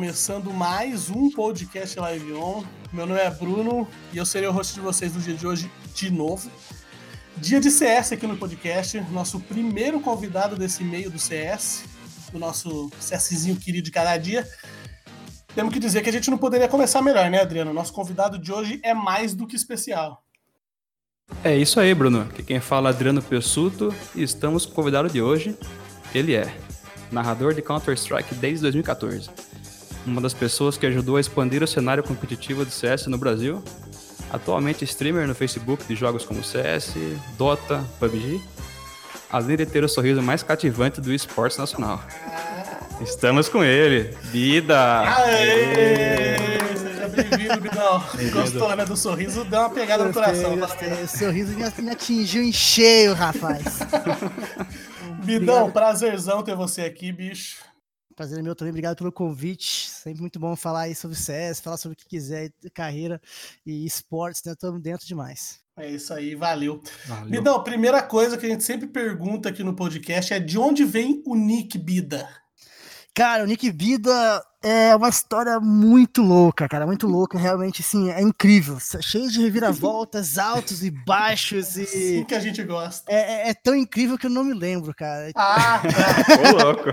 Começando mais um podcast Live On. Meu nome é Bruno e eu serei o host de vocês no dia de hoje de novo. Dia de CS aqui no podcast, nosso primeiro convidado desse meio do CS, do nosso CSzinho querido de cada dia. Temos que dizer que a gente não poderia começar melhor, né, Adriano? Nosso convidado de hoje é mais do que especial. É isso aí, Bruno. Aqui quem fala é Adriano Pessuto e estamos com o convidado de hoje. Ele é narrador de Counter-Strike desde 2014. Uma das pessoas que ajudou a expandir o cenário competitivo do CS no Brasil. Atualmente streamer no Facebook de jogos como CS, Dota, PUBG. Além de ter o sorriso mais cativante do esporte nacional. Estamos com ele, Bida! Aê! Seja bem-vindo, Bidão. Gostou, né, do sorriso? Deu uma pegada no coração. Gostei, O sorriso me, me atingiu em cheio, rapaz. Bidão, Obrigado. prazerzão ter você aqui, bicho. Prazer é meu também, obrigado pelo convite. Sempre muito bom falar aí sobre CS, falar sobre o que quiser, carreira e esportes, né? Estamos dentro demais. É isso aí, valeu. Valeu. A primeira coisa que a gente sempre pergunta aqui no podcast é de onde vem o Nick Bida? Cara, o Nick Vida é uma história muito louca, cara, muito louca, realmente, assim, é incrível, cheio de reviravoltas, altos e baixos Assim e que a gente gosta. é, é- é tão incrível que eu não me lembro, cara. Ah, tá. Ô, louco.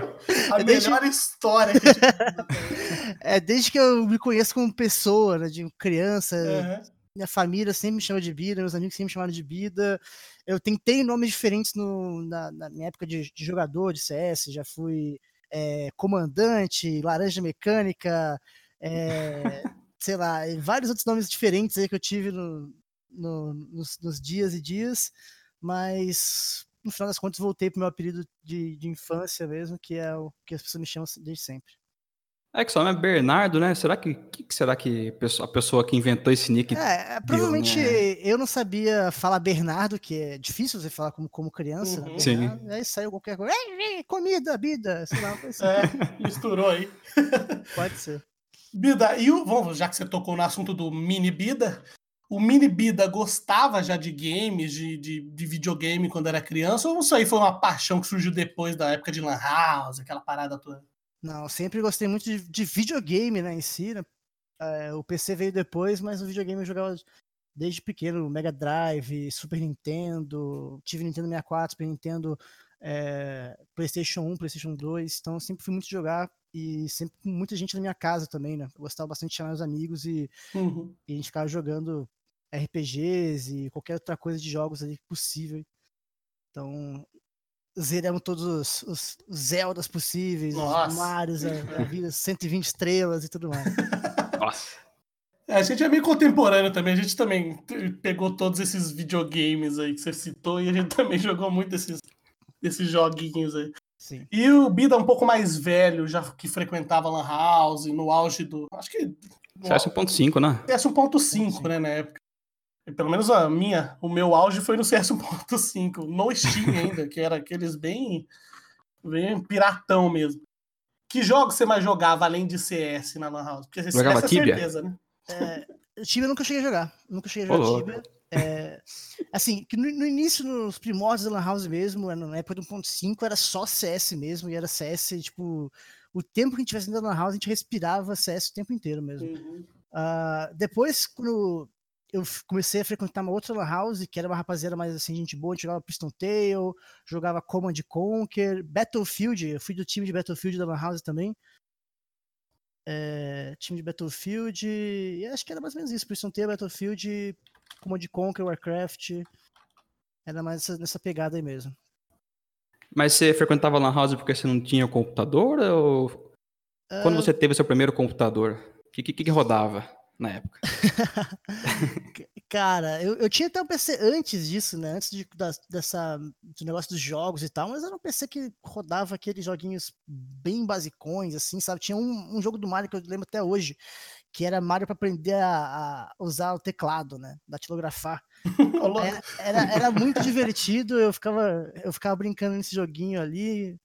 a Deixa- melhor história que a gente... É desde que eu me conheço como pessoa, né, de criança, Aham. minha família sempre me chama de Bida, meus amigos sempre me chamaram de Bida. Eu tentei nomes diferentes no- na, na minha época de, de jogador de CS, já fui é, comandante, laranja mecânica, é, sei lá, e vários outros nomes diferentes aí que eu tive no- no- nos, nos dias e dias, mas no final das contas voltei pro meu apelido de, de infância mesmo, que é o que as pessoas me chamam desde sempre. É que seu nome é Bernardo, né? Será que, que que será que a pessoa que inventou esse nick É, é, provavelmente eu não sabia falar Bernardo, que é difícil você falar como, como criança. né, Uhum. Sim. Bernardo, Aí saiu qualquer coisa. "Ei, Comida, vida, sei lá, coisa assim, É, misturou aí. pode ser. Bida, e o, vamos, já que você tocou no assunto do Mini Bida, o Mini Bida gostava já de games, de, de, de videogame quando era criança, ou isso aí foi uma paixão que surgiu depois da época de Lan House, aquela parada toda? Não, eu sempre gostei muito de, de videogame, né, em si. né? É, o PC veio depois, mas o videogame eu jogava desde pequeno, Mega Drive, Super Nintendo, tive Nintendo 64, Super Nintendo, é, PlayStation 1, PlayStation 2, então eu sempre fui muito jogar e sempre com muita gente na minha casa também, né? Eu gostava bastante de chamar meus amigos e Uhum. e a gente ficava jogando RPGs e qualquer outra coisa de jogos ali possível. Então, zeramos todos os, os Zeldas possíveis, Nossa. os Marios, a, a vida, 120 estrelas e tudo mais. Nossa. É, a gente é meio contemporâneo também, a gente também pegou todos esses videogames aí que você citou e a gente também jogou muito desses, desses joguinhos aí. Sim. E o Bida um pouco mais velho, já que frequentava Lan House, no auge do. Acho que. CS 1.5, né? CS 1.5, né, na época. Pelo menos a minha, o meu auge foi no CS 1.5, no Steam ainda, que era aqueles bem, bem piratão mesmo. Que jogos você mais jogava além de CS na Lan House? Porque CS Jogava é Tibia? certeza, né? É, Tibia eu nunca cheguei a jogar. Nunca cheguei a jogar louco. Tibia. É, assim, que no, no início, nos primórdios da Lan House mesmo, na época do 1.5, era só CS mesmo, e era CS, tipo, o tempo que a gente tivesse da Lan House, a gente respirava CS o tempo inteiro mesmo. Uhum. Ah, depois, quando eu comecei a frequentar uma outra lan house, que era uma rapaziada mais assim, gente boa, a gente jogava Piston Tail, jogava Command Conquer, Battlefield, eu fui do time de Battlefield da lan house também. É, time de Battlefield, e acho que era mais ou menos isso, Piston Tail, Battlefield, Command Conquer, Warcraft, era mais essa- nessa pegada aí mesmo. Mas você frequentava Lan House porque você não tinha computador? Ou quando você teve seu primeiro computador, o que, que, que rodava na época? Cara, eu, eu tinha até um PC antes disso, né? Antes de, da- dessa, do negócio dos jogos e tal, mas era um PC que rodava aqueles joguinhos bem basicões, assim, sabe? Tinha um, um jogo do Mario que eu lembro até hoje, que era Mario para aprender a, a usar o teclado, né? Datilografar. Era, era, era muito divertido, eu ficava, eu ficava brincando nesse joguinho ali.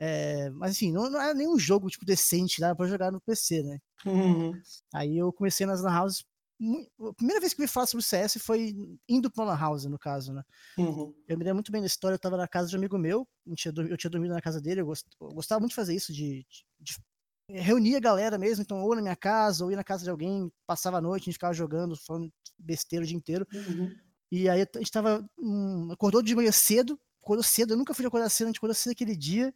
é, mas enfim, não, não era nenhum jogo tipo decente, dava pra jogar no PC, né? Uhum. Aí eu comecei nas lan houses. A primeira vez que eu me falar sobre o CS foi indo pra lan house, no caso, né? Uhum. Eu me lembro muito bem da história, eu tava na casa de um amigo meu, eu tinha dormido na casa dele, eu, gost- eu gostava muito de fazer isso, de, de- de reunia a galera mesmo, então ou na minha casa, ou ia na casa de alguém, passava a noite, a gente ficava jogando, falando besteira o dia inteiro. Uhum. E aí a gente tava. Hum, acordou de manhã cedo, acordou cedo, eu nunca fui acordar cedo, a gente acordou cedo aquele dia.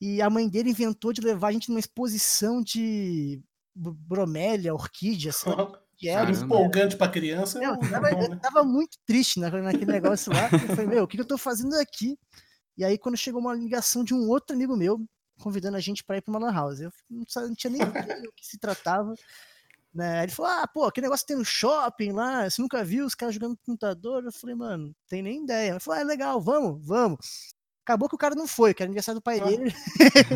E a mãe dele inventou de levar a gente numa exposição de bromélia, orquídea, sei lá. Que era empolgante pra criança. eu, é tava, eu né? tava muito triste na- naquele negócio lá. Eu falei, meu, o que, que eu tô fazendo aqui? E aí, quando chegou uma ligação de um outro amigo meu, convidando a gente para ir pra uma lan house. Eu não, sa- não tinha nem ideia do que se tratava. Né? Ele falou: Ah, pô, aquele negócio tem no shopping lá, você nunca viu os caras jogando no computador? Eu falei, mano, não tem nem ideia. Ele falou: Ah, é legal, vamos, vamos. Acabou que o cara não foi, que era aniversário do pai dele.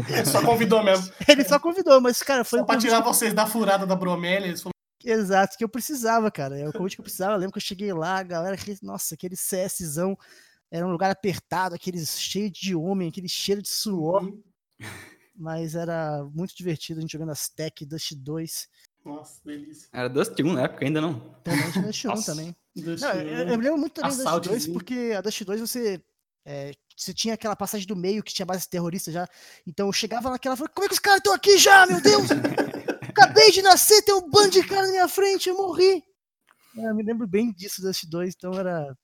Ele só convidou mesmo. Ele só convidou, mas, cara, foi Só um pra tirar vocês da furada da bromélia. Eles falaram, Exato, que eu precisava, cara. É o convite que eu precisava. Eu lembro que eu cheguei lá, a galera, aquele- nossa, aquele CSzão era um lugar apertado, aquele cheio de homem, aquele cheiro de suor, "Uhum." mas era muito divertido a gente jogando as Tech Dust 2. Nossa, delícia. Era Dust 1 na época ainda não. Também tinha Dust 1 Nossa. também. Deixa Não, eu, eu me lembro muito também da Dust 2, Assaltezinho. porque a Dust 2 você. É, você tinha aquela passagem do meio que tinha base terrorista já. Então eu chegava naquela e falava, como é que os caras estão aqui já, meu Deus? Acabei de nascer, tem um bando de cara na minha frente, eu morri. É, eu me lembro bem disso, Dust 2, então era.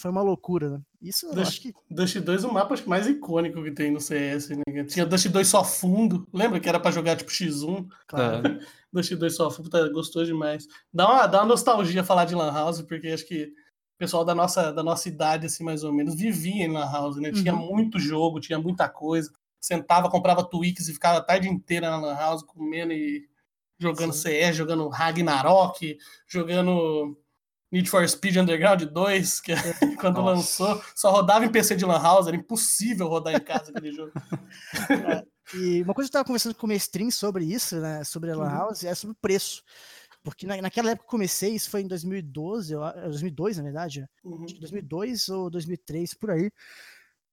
Foi uma loucura, né? Isso Dust- acho que. Dust 2 é o mapa mais icônico que tem no CS, né? Tinha Dust 2 só fundo. Lembra que era pra jogar tipo X1? Claro. Dust 2 só fundo, tá, gostou demais. Dá uma, dá uma nostalgia falar de Lan House, porque acho que pessoal da nossa, da nossa idade, assim, mais ou menos, vivia em Lan House, né? Tinha Uhum. muito jogo, tinha muita coisa. Sentava, comprava Twix e ficava a tarde inteira na Lan House comendo e jogando Sim. CS, jogando Ragnarok, jogando Need for Speed Underground 2, que é quando Nossa. lançou, só rodava em PC de Lan House, era impossível rodar em casa aquele jogo. E uma coisa que eu tava conversando com o Mestrin sobre isso, né? Sobre a Lan Uhum. House, é sobre o preço. Porque na, naquela época que eu comecei, isso foi em 2012, eu, a- 2002, na verdade. Uhum. Acho que 2002 ou 2003, por aí.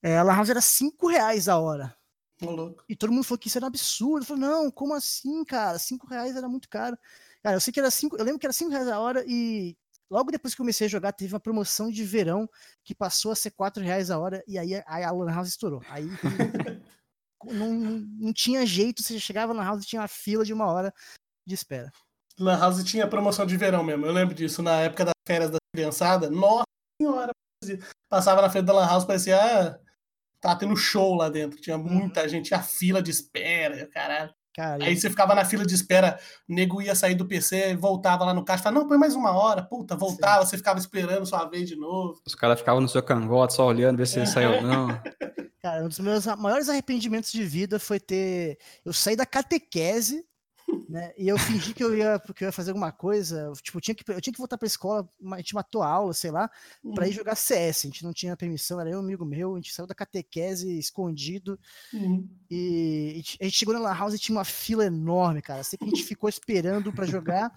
É, a Lan House era 5 reais a hora. Ô, louco. E todo mundo falou que isso era um absurdo. Eu falei, não, como assim, cara? 5 reais era muito caro. Cara, eu sei que era 5. Eu lembro que era 5 reais a hora e logo depois que comecei a jogar, teve uma promoção de verão que passou a ser 4 reais a hora e aí, aí a Lan House estourou. Aí não, não tinha jeito, você chegava na House e tinha uma fila de uma hora de espera. Lan House tinha promoção de verão mesmo. Eu lembro disso na época das férias da criançada. Nossa senhora! Passava na frente da Lan House, parecia. Ah, tá tendo show lá dentro. Tinha muita gente, tinha fila de espera, caralho. Cara, Aí você ficava na fila de espera, o nego ia sair do PC, voltava lá no caixa, falava, não, põe mais uma hora, puta, voltava, você ficava esperando sua vez de novo. Os caras ficavam no seu cangote só olhando, ver se ele saiu ou não. Cara, um dos meus maiores arrependimentos de vida foi ter. Eu saí da catequese, né? E eu fingi que eu ia, que eu ia fazer alguma coisa. Tipo, eu tinha que, eu tinha que voltar pra escola, a gente matou a aula, sei lá, pra ir jogar CS. A gente não tinha permissão, era eu e um amigo meu, a gente saiu da catequese escondido. Uhum. E a gente- a gente chegou na Lan House e tinha uma fila enorme, cara. Sei que a gente ficou esperando pra jogar.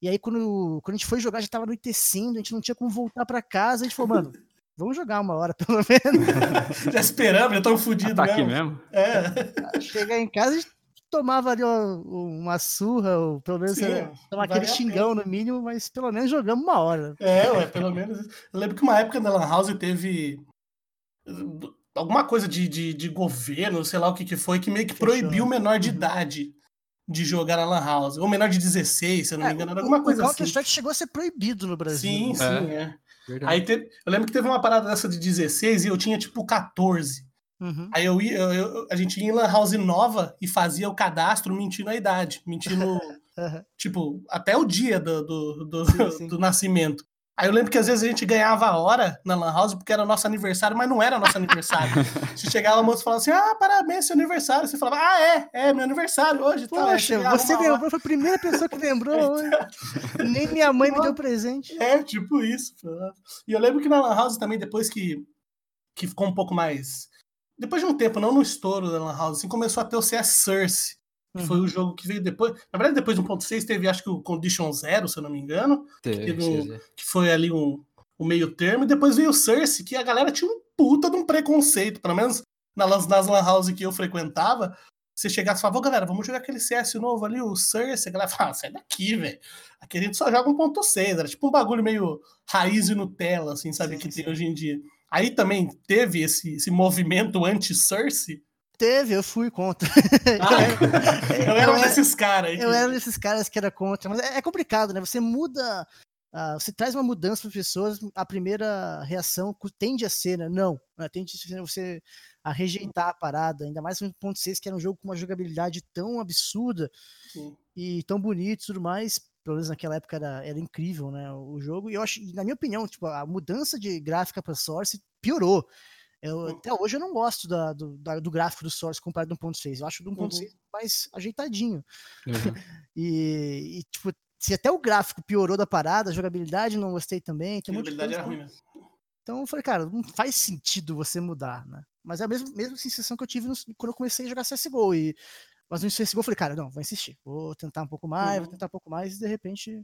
E aí, quando, quando a gente foi jogar, já tava anoitecendo, a gente não tinha como voltar pra casa. A gente falou, mano, vamos jogar uma hora pelo menos. Já esperamos, já tão fudido Tá aqui mesmo. mesmo? É, Chegar em casa, a gente tomava ali uma surra, ou pelo menos Sim, era- aquele a xingão no mínimo, mas pelo menos jogamos uma hora. é, ué, pelo menos. isso. Eu lembro que uma época na Lan House teve alguma coisa de, de, de governo, sei lá o que que foi, que meio que Fechou. proibiu o menor de Uhum. idade de jogar na Lan House. Ou menor de 16, se eu não me É, engano, era o- alguma o coisa assim. Counter-Strike chegou a ser proibido no Brasil. Sim, né? sim, é. Verdade. Aí te- eu lembro que teve uma parada dessa de 16 e eu tinha tipo 14. Uhum. Aí eu ia, eu- eu- a gente ia em Lan House nova e fazia o cadastro mentindo a idade, mentindo, Aham. tipo, até o dia do, do, do, Sim, sim. do nascimento. Aí eu lembro que às vezes a gente ganhava a hora na Lan House porque era nosso aniversário, mas não era nosso aniversário. Você chegava a moça e falava assim: ah, parabéns, seu aniversário. Você falava: ah, é, é meu aniversário hoje. tá? Poxa, ganhava você hora. lembrou, foi a primeira pessoa que lembrou hoje. Nem minha mãe me deu presente. É, tipo isso. E eu lembro que na Lan House também, depois que, que ficou um pouco mais. Depois de um tempo, não no estouro da Lan House, assim, começou a ter o CS Source. Que foi Uhum. o jogo que veio depois. Na verdade, depois do 1.6 teve, acho que o Condition Zero, se eu não me engano, Teve, teve um- que foi ali um, um meio termo. E depois veio o Source, que a galera tinha um puta de um preconceito. Pelo menos nas, nas Lan House que eu frequentava. Você chegasse e falava, ô galera, vamos jogar aquele CS novo ali, o Source. A galera falava, ah, sai daqui, velho. Aqui a gente só joga 1.6. Era tipo um bagulho meio raiz e Nutella, assim, sabe? Sim, que sim. tem hoje em dia. Aí também teve esse, esse movimento anti-Source. teve, eu fui contra. Ah, eu, era um desses caras aí. Eu era um desses caras que era contra, mas é, é complicado, né? Você muda, uh, você traz uma mudança para as pessoas, a primeira reação tende a ser, né? Não, né? tende a ser você a rejeitar a parada, ainda mais no 1.6, que era um jogo com uma jogabilidade tão absurda Sim. e tão bonito e tudo mais. Pelo menos naquela época era, era incrível, né? O jogo. E eu acho, na minha opinião, tipo, a mudança de gráfica para Source piorou. Eu, uhum. Até hoje eu não gosto da, do, da, do gráfico do Source comparado com o 1.6. Eu acho do 1.6 uhum. mais ajeitadinho. Uhum. e, e, tipo, se até o gráfico piorou da parada, a jogabilidade não gostei também. a jogabilidade era ruim mesmo. Então eu falei, cara, não faz sentido você mudar, né? Mas é a mesma, mesma sensação que eu tive no, quando eu comecei a jogar CSGO. E, mas no CSGO eu falei, cara, não, vou insistir. Vou tentar um pouco mais, uhum. vou tentar um pouco mais. E de repente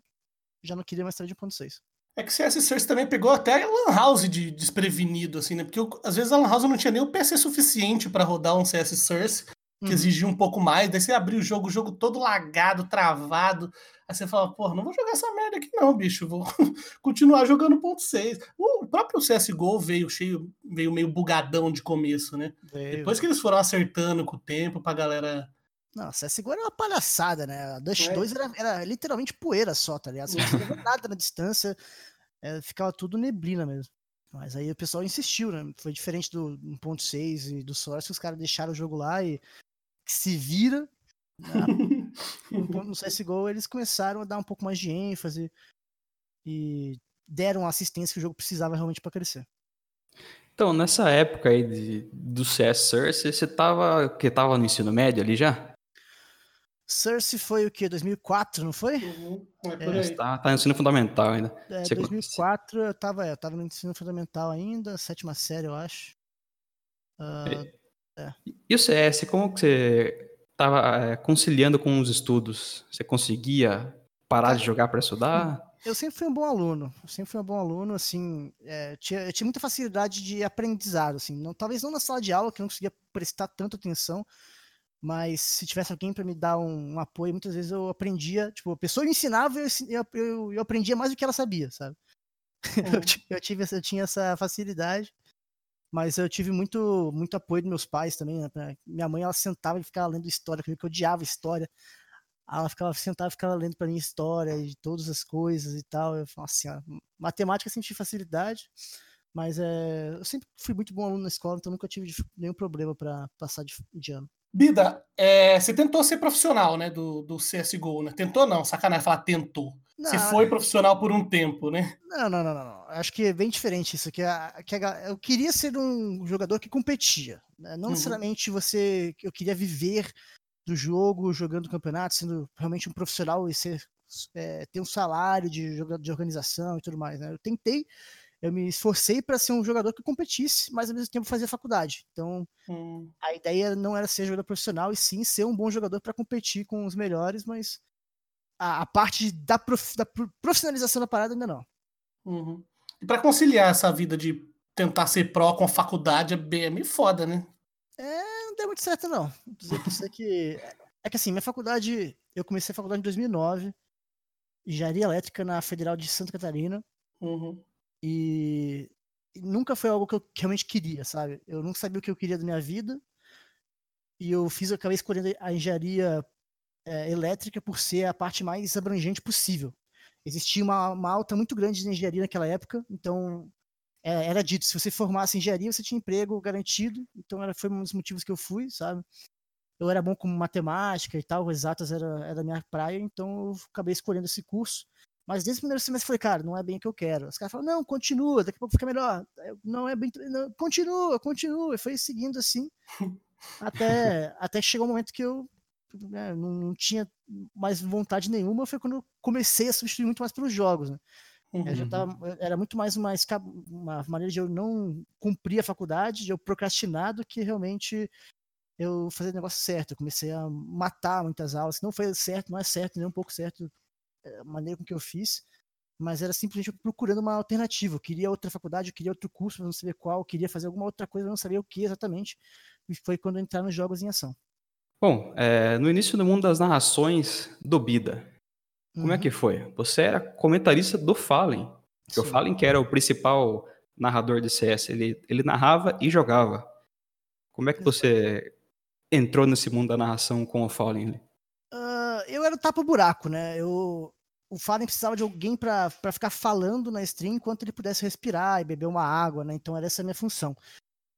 já não queria mais trazer de 1.6. É que CS Source também pegou até a Lan House de desprevenido, assim, né? Porque eu, às vezes a Lan House não tinha nem o PC suficiente para rodar um CS Source, que uhum. exigia um pouco mais. Daí você abriu o jogo, o jogo todo lagado, travado. Aí você fala, porra, não vou jogar essa merda aqui não, bicho. Vou continuar jogando ponto .6. O próprio CSGO veio cheio, veio meio bugadão de começo, né? Veio. Depois que eles foram acertando com o tempo pra galera não, CSGO era uma palhaçada, né? A Dust é. 2 era, era, literalmente poeira só, tá ligado? Você não via nada na distância, é, ficava tudo neblina mesmo. Mas aí o pessoal insistiu, né? Foi diferente do 1.6 e do Source, os caras deixaram o jogo lá e se vira. Né? no CSGO eles começaram a dar um pouco mais de ênfase e deram a assistência que o jogo precisava realmente para crescer. Então, nessa época aí de, do CS Source, você tava, que tava no ensino médio ali já? Cersei foi o que? 2004, não foi? Uhum, é é. Tá, tá no ensino fundamental ainda. É, Você 2004 eu tava, eu tava no ensino fundamental ainda, sétima série, eu acho. Uh, é. E o CS, como que você tava é, conciliando com os estudos? Você conseguia parar de jogar para estudar? Eu sempre fui um bom aluno, eu sempre fui um bom aluno, assim, é, tinha, eu tinha muita facilidade de aprendizado, assim, não, talvez não na sala de aula, que eu não conseguia prestar tanta atenção, mas se tivesse alguém para me dar um, um, apoio, muitas vezes eu aprendia, tipo, a pessoa me ensinava e eu, eu, eu, aprendia mais do que ela sabia, sabe? Uhum. eu, tive, eu tinha essa facilidade, mas eu tive muito, muito apoio dos meus pais também, né? Minha mãe, ela sentava e ficava lendo história comigo, que eu odiava história. Ela ficava sentava e ficava lendo para mim história de todas as coisas e tal. Eu falava assim, ó, matemática eu senti facilidade, mas é, eu sempre fui muito bom aluno na escola, então nunca tive nenhum problema para passar de, de ano. Bida, é, você tentou ser profissional, né, do, do CSGO, né? Tentou não, sacanagem falar tentou. Não, você foi profissional por um tempo, né? Não, não, não, não. Acho que é bem diferente isso. Que, a, que a, eu queria ser um jogador que competia. Né? Não uhum. necessariamente você. Eu queria viver do jogo, jogando campeonato, sendo realmente um profissional e ser, é, ter um salário de, de organização e tudo mais. Né? Eu tentei eu me esforcei para ser um jogador que competisse, mas ao mesmo tempo fazia faculdade. Então, hum. a ideia não era ser jogador profissional, e sim ser um bom jogador para competir com os melhores, mas a, a parte da, prof, da, profissionalização da parada ainda não. Uhum. E para conciliar essa vida de tentar ser pró com a faculdade é bem é meio foda, né? É, não deu muito certo, não. Dizer que, que é que assim, minha faculdade, eu comecei a faculdade em 2009, engenharia elétrica na Federal de Santa Catarina. Uhum. E nunca foi algo que eu realmente queria, sabe? Eu nunca sabia o que eu queria da minha vida. E eu fiz, eu acabei escolhendo a engenharia é, elétrica por ser a parte mais abrangente possível. Existia uma, uma alta muito grande de engenharia naquela época, então é, era dito, se você formasse engenharia, você tinha emprego garantido, então era, foi um dos motivos que eu fui, sabe? Eu era bom com matemática e tal, exatas era, era a minha praia, então eu acabei escolhendo esse curso. Mas desde o primeiro semestre eu falei, cara, não é bem o que eu quero. Os caras falaram, não, continua, daqui a pouco fica melhor. Não é bem. Não, continua, continua. E foi seguindo assim. até, até chegou um momento que eu né, não, não, tinha mais vontade nenhuma. Foi quando eu comecei a substituir muito mais pelos jogos. Né? Uhum. tava, era muito mais uma, uma maneira de eu não cumprir a faculdade, de eu procrastinar do que realmente eu fazer o negócio certo. Eu comecei a matar muitas aulas. Não foi certo, não é certo, nem um pouco certo maneira com que eu fiz, mas era simplesmente procurando uma alternativa. Eu queria outra faculdade, eu queria outro curso, mas não sabia qual, eu queria fazer alguma outra coisa, mas não sabia o que exatamente. E foi quando entrar nos jogos em ação. Bom, é, no início do mundo das narrações do Bida, como é uhum. é que foi? Você era comentarista do Fallen. o Fallen, que era o principal narrador de CS, ele, ele narrava e jogava. Como é que você entrou nesse mundo da narração com o Fallen? Uh, eu era o tapa-buraco, né? Eu, o Fallen precisava de alguém para ficar falando na stream enquanto ele pudesse respirar e beber uma água, né? Então era essa a minha função.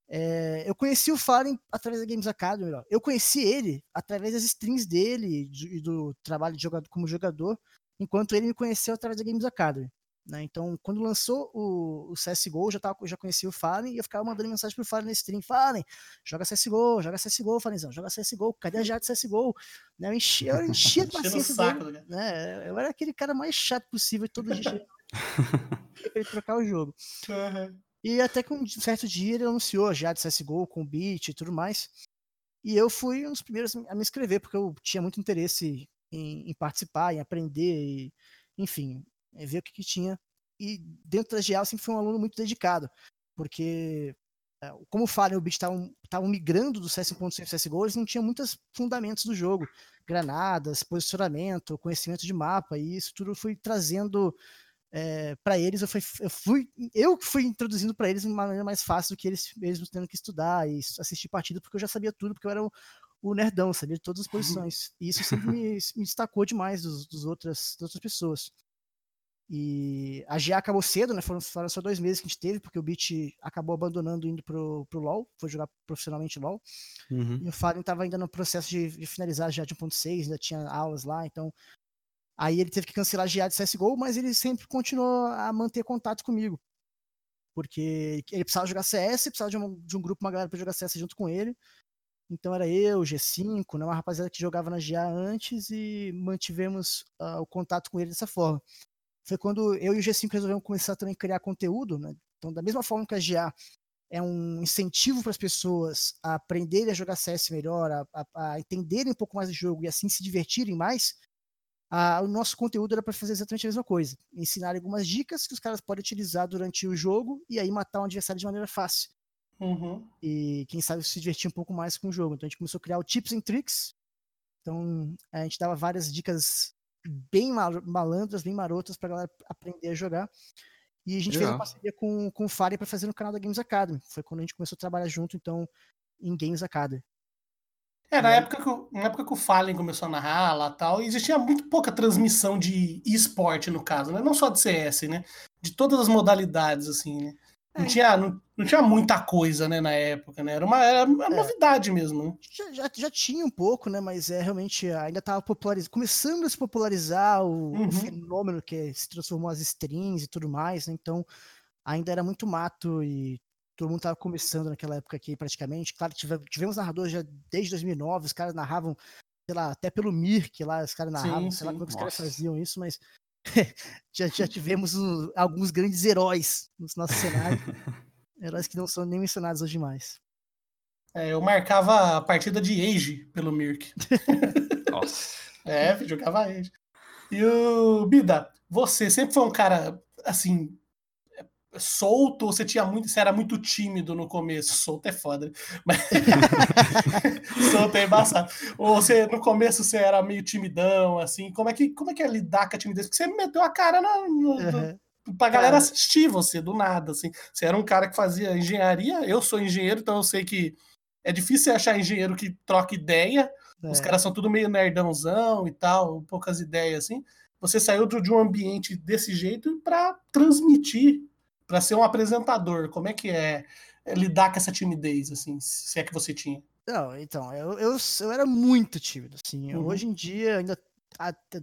É, eu conheci o Fallen através da Games Academy. Ó. Eu conheci ele através das streams dele e do trabalho de jogador, como jogador, enquanto ele me conheceu através da Games Academy. Né? Então, quando lançou o, o CSGO, eu já, tava, já conhecia o Fallen e eu ficava mandando mensagem pro Fallen na stream: Fallen, joga CSGO, joga CSGO, Fallenzão, joga CSGO, cadê a Jade CSGO? Né? Eu enchia, eu enchia a paciência saco, dele, né? Eu era aquele cara mais chato possível todo dia pra ele trocar o jogo. Uhum. E até que um certo dia ele anunciou a Jade CSGO com o beat e tudo mais. E eu fui um dos primeiros a me inscrever, porque eu tinha muito interesse em, em participar, em aprender, e, enfim, ver o que, que, tinha. E dentro da eu sempre fui um aluno muito dedicado, porque, é, como falha, o Beat estavam migrando do CS 1.6 para CSGO, eles não tinham muitos fundamentos do jogo. Granadas, posicionamento, conhecimento de mapa, e isso tudo foi trazendo é, para eles, eu fui, eu fui, eu fui introduzindo para eles de uma maneira mais fácil do que eles mesmos tendo que estudar e assistir partido, porque eu já sabia tudo, porque eu era o, o nerdão, sabia de todas as posições. E isso sempre me, me destacou demais dos, dos outras, das outras pessoas. E a GA acabou cedo, né? Foram, foram, só dois meses que a gente teve, porque o Beat acabou abandonando indo pro, pro LoL, foi jogar profissionalmente LoL. Uhum. E o Fallen estava ainda no processo de, de finalizar já de 1.6, ainda tinha aulas lá, então. Aí ele teve que cancelar a GA de CSGO, mas ele sempre continuou a manter contato comigo. Porque ele precisava jogar CS, precisava de um, de um grupo, uma galera para jogar CS junto com ele. Então era eu, G5, né, uma rapaziada que jogava na GA antes e mantivemos uh, o contato com ele dessa forma foi quando eu e o G5 resolvemos começar também a criar conteúdo, né? Então, da mesma forma que a GA é um incentivo para as pessoas a aprenderem a jogar CS melhor, a, a, a, entenderem um pouco mais do jogo e assim se divertirem mais, a, o nosso conteúdo era para fazer exatamente a mesma coisa. Ensinar algumas dicas que os caras podem utilizar durante o jogo e aí matar um adversário de maneira fácil. Uhum. E quem sabe se divertir um pouco mais com o jogo. Então a gente começou a criar o Tips and Tricks. Então a gente dava várias dicas bem malandras, bem marotas pra galera aprender a jogar. E a gente Legal. fez uma parceria com, com o Fire para fazer no canal da Games Academy. Foi quando a gente começou a trabalhar junto, então, em Games Academy. É, na, época que, o, na época que o Fallen começou a narrar lá tal, existia muito pouca transmissão de esporte, no caso, né? Não só de CS, né? De todas as modalidades, assim, né? Não, é. tinha, não, não, tinha muita coisa, né, na época, né? Era uma, era uma é. novidade mesmo. Né? Já, já, já, tinha um pouco, né? Mas é realmente ainda estava começando a se popularizar o, uhum. o, fenômeno que se transformou as strings e tudo mais, né? Então ainda era muito mato e todo mundo estava começando naquela época aqui praticamente. Claro, tivemos, narradores já desde 2009, os caras narravam, sei lá, até pelo Mirk lá, os caras narravam, sim, sei sim. lá como é os caras faziam isso, mas já, já tivemos um, alguns grandes heróis no nosso cenário. heróis que não são nem mencionados hoje mais. É, eu marcava a partida de Age pelo Mirk. Nossa. É, jogava Age. E o Bida, você sempre foi um cara assim solto ou você tinha muito, você era muito tímido no começo? Solto é foda, mas solto é embaçado. Ou você no começo você era meio timidão, assim, como é que como é que é lidar com a timidez? Porque você meteu a cara na, no, uhum. pra galera assistir você do nada, assim. Você era um cara que fazia engenharia, eu sou engenheiro, então eu sei que é difícil achar engenheiro que troca ideia. É. Os caras são tudo meio nerdãozão e tal, poucas ideias assim. Você saiu de um ambiente desse jeito para transmitir para ser um apresentador, como é que é, é lidar com essa timidez, assim, se é que você tinha? Não, então, eu, eu, eu era muito tímido, assim. Uhum. Hoje em dia ainda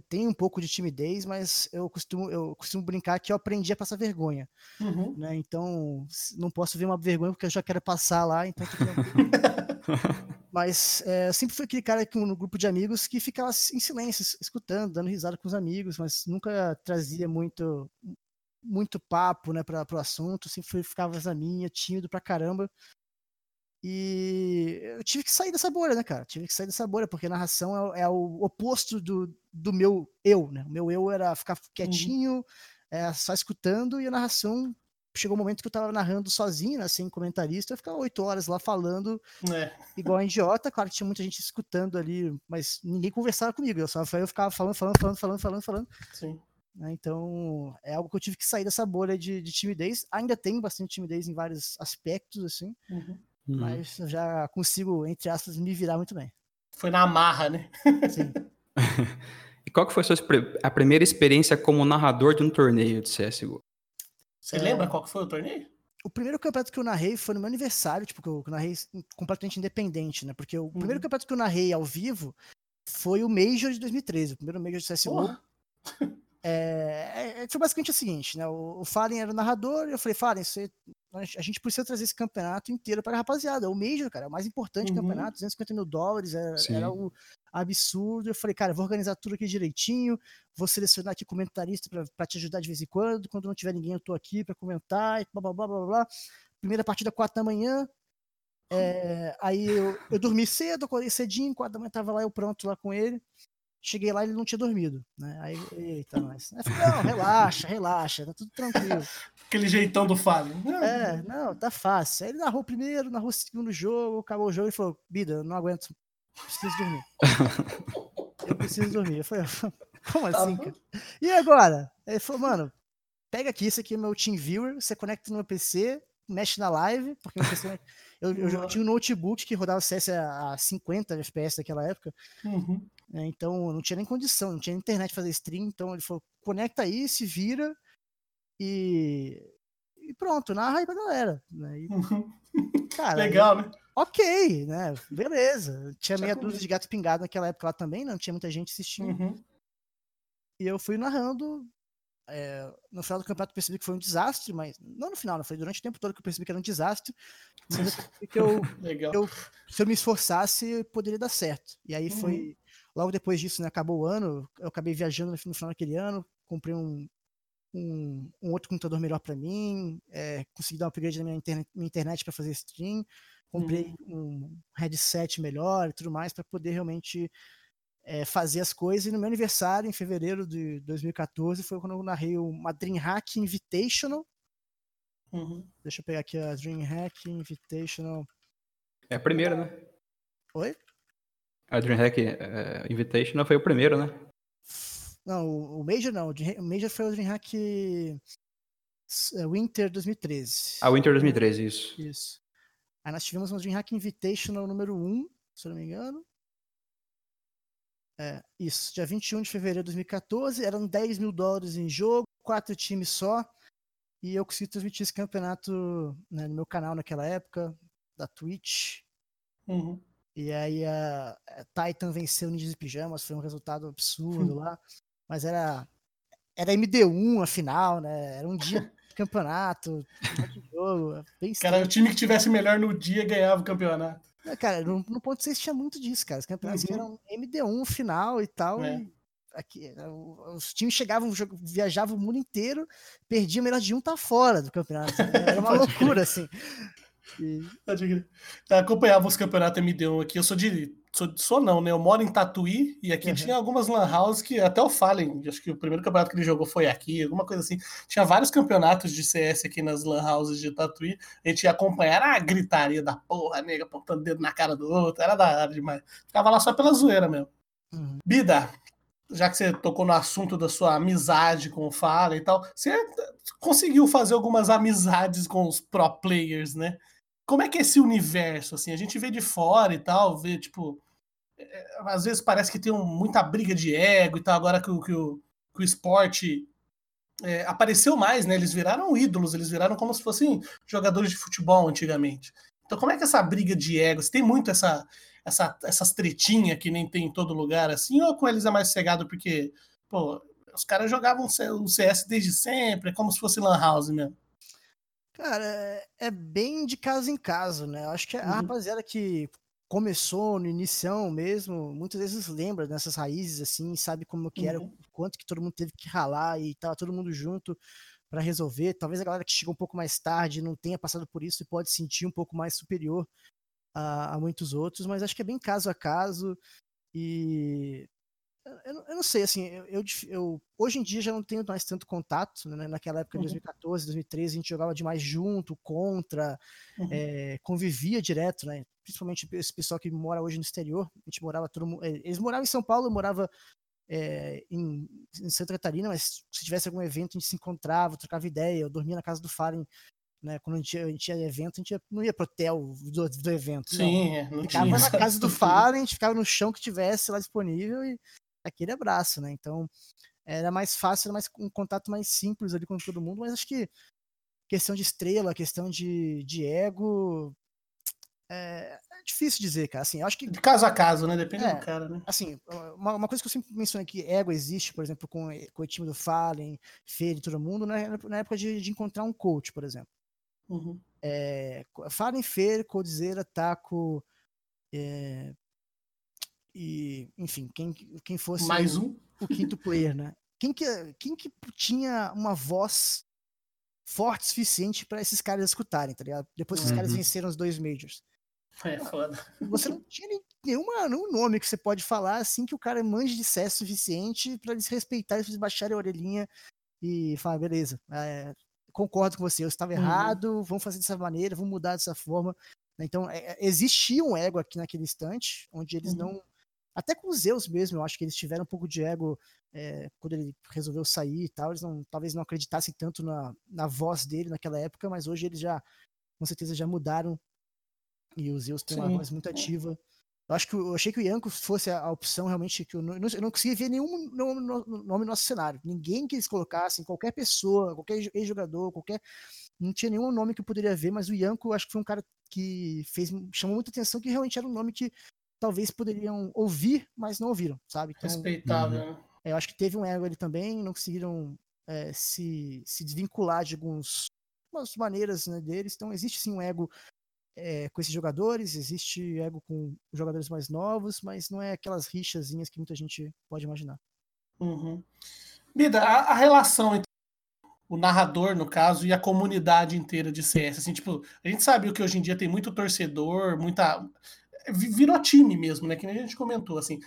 tenho um pouco de timidez, mas eu costumo, eu costumo brincar que eu aprendi a passar vergonha. Uhum. Né? Então, não posso ver uma vergonha porque eu já quero passar lá, então Mas é, sempre fui aquele cara que, no grupo de amigos que ficava em silêncio, escutando, dando risada com os amigos, mas nunca trazia muito muito papo, né, para o assunto, sempre ficava na minha, tímido pra caramba. E eu tive que sair dessa bolha, né, cara? Tive que sair dessa bolha, porque a narração é, é o oposto do, do meu eu, né? O meu eu era ficar uhum. quietinho, uhum. é, só escutando, e a narração chegou um momento que eu tava narrando sozinho, né, sem comentarista, eu ficava oito horas lá falando é. igual um idiota. Claro que tinha muita gente escutando ali, mas ninguém conversava comigo. Eu só eu ficava falando, falando, falando, falando, falando, falando. Sim. Né? Então, é algo que eu tive que sair dessa bolha de, de, timidez. Ainda tenho bastante timidez em vários aspectos, assim. Uhum. Uhum. Mas eu já consigo, entre aspas, me virar muito bem. Foi na marra, né? Sim. e qual que foi a, sua, a primeira experiência como narrador de um torneio de CSGO? Você é... lembra qual que foi o torneio? O primeiro campeonato que eu narrei foi no meu aniversário, tipo, que eu narrei completamente independente, né? Porque o uhum. primeiro campeonato que eu narrei ao vivo foi o Major de 2013, o primeiro Major de CSGO. É, é, foi basicamente o seguinte, né? O, o Fallen era o narrador, e eu falei, Fallen, você, a gente precisa trazer esse campeonato inteiro para a rapaziada. É o Major, cara, é o mais importante uhum. campeonato, 250 mil dólares, era, era o absurdo. Eu falei, cara, vou organizar tudo aqui direitinho, vou selecionar aqui comentarista para te ajudar de vez em quando. Quando não tiver ninguém, eu tô aqui para comentar, e blá, blá, blá, blá, blá. Primeira partida, 4 da manhã. É, aí eu, eu dormi cedo, acordei cedinho, 4 da manhã tava lá eu pronto lá com ele. Cheguei lá e ele não tinha dormido, né? Aí, eita, nós. Aí falei, não, relaxa, relaxa, tá tudo tranquilo. Aquele jeitão do Fábio. É, não, tá fácil. Aí ele narrou o primeiro, narrou o segundo jogo, acabou o jogo e falou, Bida, não aguento, preciso dormir. eu preciso dormir. Eu falei, como tá assim, cara? E agora? Ele falou, mano, pega aqui, esse aqui é meu TeamViewer, você conecta no meu PC, mexe na live, porque PC, eu, eu, eu, tinha um notebook que rodava CS a 50 FPS naquela época. Uhum. Né, então não tinha nem condição, não tinha internet fazer stream. Então ele falou: conecta aí, se vira e, e pronto, narra aí pra galera. Né? E, cara, Legal, né? Ok, né? Beleza. Tinha meia dúzia de gato pingado naquela época lá também, não tinha muita gente assistindo. Uhum. E eu fui narrando. É, no final do campeonato eu percebi que foi um desastre, mas não no final, não foi durante o tempo todo que eu percebi que era um desastre. Mas eu que eu, eu, se eu me esforçasse, poderia dar certo. E aí uhum. foi Logo depois disso, né, acabou o ano, eu acabei viajando no final daquele ano, comprei um, um, um outro computador melhor para mim, é, consegui dar um upgrade na minha internet, minha internet para fazer stream, comprei uhum. um headset melhor e tudo mais para poder realmente é, fazer as coisas. E no meu aniversário, em fevereiro de 2014, foi quando eu narrei uma DreamHack Invitational. Uhum. Deixa eu pegar aqui a DreamHack Invitational. É a primeira, né? Oi? A DreamHack uh, Invitational foi o primeiro, né? Não, o, Major não. O Major foi o DreamHack é, Winter 2013. Ah, Winter 2013, isso. Isso. Aí nós tivemos um DreamHack Invitational número 1, se eu não me engano. É, isso, dia 21 de fevereiro de 2014. Eram 10 mil dólares em jogo, quatro times só. E eu consegui transmitir esse campeonato né, no meu canal naquela época, da Twitch. Uhum. E aí a, Titan venceu o Ninjas Pijamas, foi um resultado absurdo lá. Mas era, era MD1 a final, né? Era um dia de campeonato, de jogo. Bem cara, o time que tivesse melhor no dia ganhava o campeonato. Cara, no, no ponto 6 tinha muito disso, cara. Os campeonatos uhum. eram MD1 final e tal. É. E aqui, né, os times chegavam, viajavam o mundo inteiro, perdia melhor de um, tá fora do campeonato. Era uma loucura, assim. E... Acompanhava os campeonatos MD1 aqui. Eu sou de. Sou, sou não, né? Eu moro em Tatuí e aqui uhum. tinha algumas lan house que até o Fallen, acho que o primeiro campeonato que ele jogou foi aqui, alguma coisa assim. Tinha vários campeonatos de CS aqui nas lan houses de Tatuí. A gente ia acompanhar a gritaria da porra, nega, apontando dedo na cara do outro. Era da hora demais. Ficava lá só pela zoeira mesmo. Uhum. Bida, já que você tocou no assunto da sua amizade com o Fallen e tal, você conseguiu fazer algumas amizades com os pro players, né? Como é que é esse universo, assim? A gente vê de fora e tal, vê, tipo, é, às vezes parece que tem um, muita briga de ego e tal, agora que o, que o, que o esporte é, apareceu mais, né? Eles viraram ídolos, eles viraram como se fossem jogadores de futebol antigamente. Então, como é que essa briga de egos? Tem muito essa, essa, essas tretinhas que nem tem em todo lugar, assim, ou com eles é mais cegado porque, pô, os caras jogavam o CS desde sempre, é como se fosse Lan House mesmo? Cara, é, é bem de caso em caso, né? Eu acho que a uhum. rapaziada que começou no inicião mesmo, muitas vezes lembra dessas raízes, assim, sabe como que era, uhum. quanto que todo mundo teve que ralar e tava todo mundo junto para resolver. Talvez a galera que chegou um pouco mais tarde não tenha passado por isso e pode sentir um pouco mais superior a, a muitos outros, mas acho que é bem caso a caso e eu, eu, não sei, assim, eu, eu, hoje em dia já não tenho mais tanto contato, né? Naquela época, uhum. 2014, 2013, a gente jogava demais junto, contra, uhum. é, convivia direto, né? Principalmente esse pessoal que mora hoje no exterior, a gente morava todo eh, eles moravam em São Paulo, eu morava é, em, em, Santa Catarina, mas se tivesse algum evento a gente se encontrava, trocava ideia, eu dormia na casa do Fallen né? Quando a gente, a gente tinha evento, a gente ia, não ia pro hotel do, do evento. Sim, é, não. ficava tinha. na casa do Fallen, a gente ficava no chão que tivesse lá disponível e aquele abraço, né? Então era mais fácil, era mais um contato mais simples ali com todo mundo, mas acho que questão de estrela, questão de, de ego, é, é, difícil dizer, cara. Assim, acho que. De caso a caso, né? Depende é, do cara, né? Assim, uma, uma, coisa que eu sempre menciono aqui, ego existe, por exemplo, com, com o time do Fallen, Feire e todo mundo, na, na época de, de, encontrar um coach, por exemplo. Uhum. É, Fallen, Feire, Coldzera, Taco. É, e, enfim, quem, quem fosse. Mais um? O, o quinto player, né? Quem que, quem que tinha uma voz forte o suficiente para esses caras escutarem, tá ligado? Depois que uhum. os caras uhum. venceram os dois Majors. É foda. Você não tinha nenhuma, nenhum nome que você pode falar assim que o cara manje de CS suficiente para eles respeitarem, eles baixarem a orelhinha e falar, beleza, é, concordo com você, eu estava uhum. errado, vamos fazer dessa maneira, vamos mudar dessa forma. Então, é, existia um ego aqui naquele instante, onde eles uhum. não. Até com os Zeus mesmo, eu acho que eles tiveram um pouco de ego é, quando ele resolveu sair e tal. Eles não, talvez não acreditassem tanto na, na voz dele naquela época, mas hoje eles já, com certeza, já mudaram e o Zeus tem Sim. uma voz muito ativa. Eu acho que eu achei que o Yanko fosse a, a opção realmente que eu não, eu não conseguia ver nenhum nome no nosso cenário. Ninguém que eles colocassem, qualquer pessoa, qualquer ex-jogador, qualquer. Não tinha nenhum nome que eu poderia ver, mas o Yanko acho que foi um cara que fez chamou muita atenção, que realmente era um nome que talvez poderiam ouvir, mas não ouviram, sabe? Então, Respeitável, uhum. né? É, eu acho que teve um ego ali também, não conseguiram é, se, se desvincular de algumas maneiras né, deles. Então existe sim um ego é, com esses jogadores, existe ego com jogadores mais novos, mas não é aquelas rixazinhas que muita gente pode imaginar. Uhum. Bida, a, a, relação entre o narrador, no caso, e a comunidade inteira de CS, assim, tipo, a gente sabe que hoje em dia tem muito torcedor, muita. Virou time mesmo, né? Que a gente comentou, assim.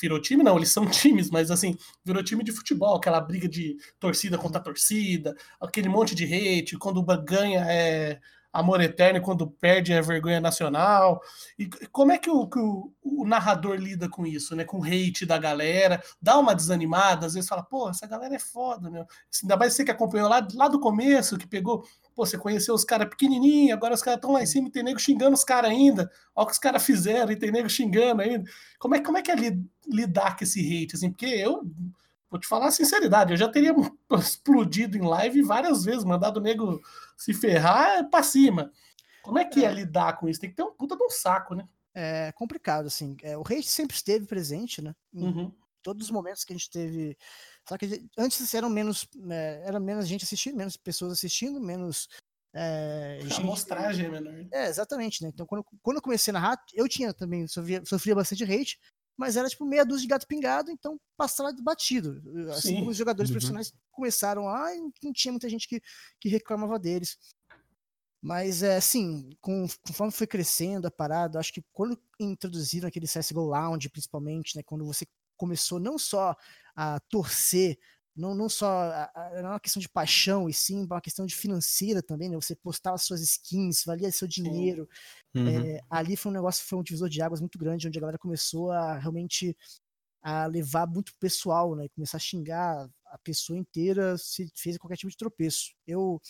Virou time, não, eles são times, mas assim, virou time de futebol, aquela briga de torcida contra torcida, aquele monte de hate, quando o ganha é amor eterno quando perde é vergonha nacional. E como é que o, que o, o, narrador lida com isso, né? Com o hate da galera, dá uma desanimada, às vezes fala, pô, essa galera é foda, meu. Ainda mais você que acompanhou lá, lá do começo, que pegou, pô, você conheceu os caras pequenininhos, agora os caras estão lá em cima e tem nego xingando os caras ainda. Olha o que os caras fizeram e tem nego xingando ainda. Como é, como é que é lidar com esse hate, assim? Porque eu Vou te falar a sinceridade, eu já teria explodido em live várias vezes, mandado o nego se ferrar para cima. Como é que é. é lidar com isso? Tem que ter um puta de um saco, né? É complicado, assim. É, o hate sempre esteve presente, né? Em uhum. todos os momentos que a gente teve. Só que antes eram menos, é, era menos gente assistindo, menos pessoas assistindo, menos. É, a gente... amostragem é menor. É, exatamente, né? Então, quando, quando eu comecei a narrar, eu tinha também, sofria, sofria bastante hate, mas era tipo meia dúzia de gato pingado, então passava batido. Assim como os jogadores uhum. profissionais começaram lá, não tinha muita gente que, que reclamava deles. Mas é assim, com, conforme foi crescendo a parada, acho que quando introduziram aquele CSGO Lounge, principalmente, né, quando você começou não só a torcer não, não só era uma questão de paixão, e sim uma questão de financeira também, né? Você postava suas skins, valia seu dinheiro. Uhum. É, ali foi um negócio, foi um divisor de águas muito grande, onde a galera começou a realmente a levar muito pessoal, né? Começar a xingar a pessoa inteira se fez qualquer tipo de tropeço. Eu,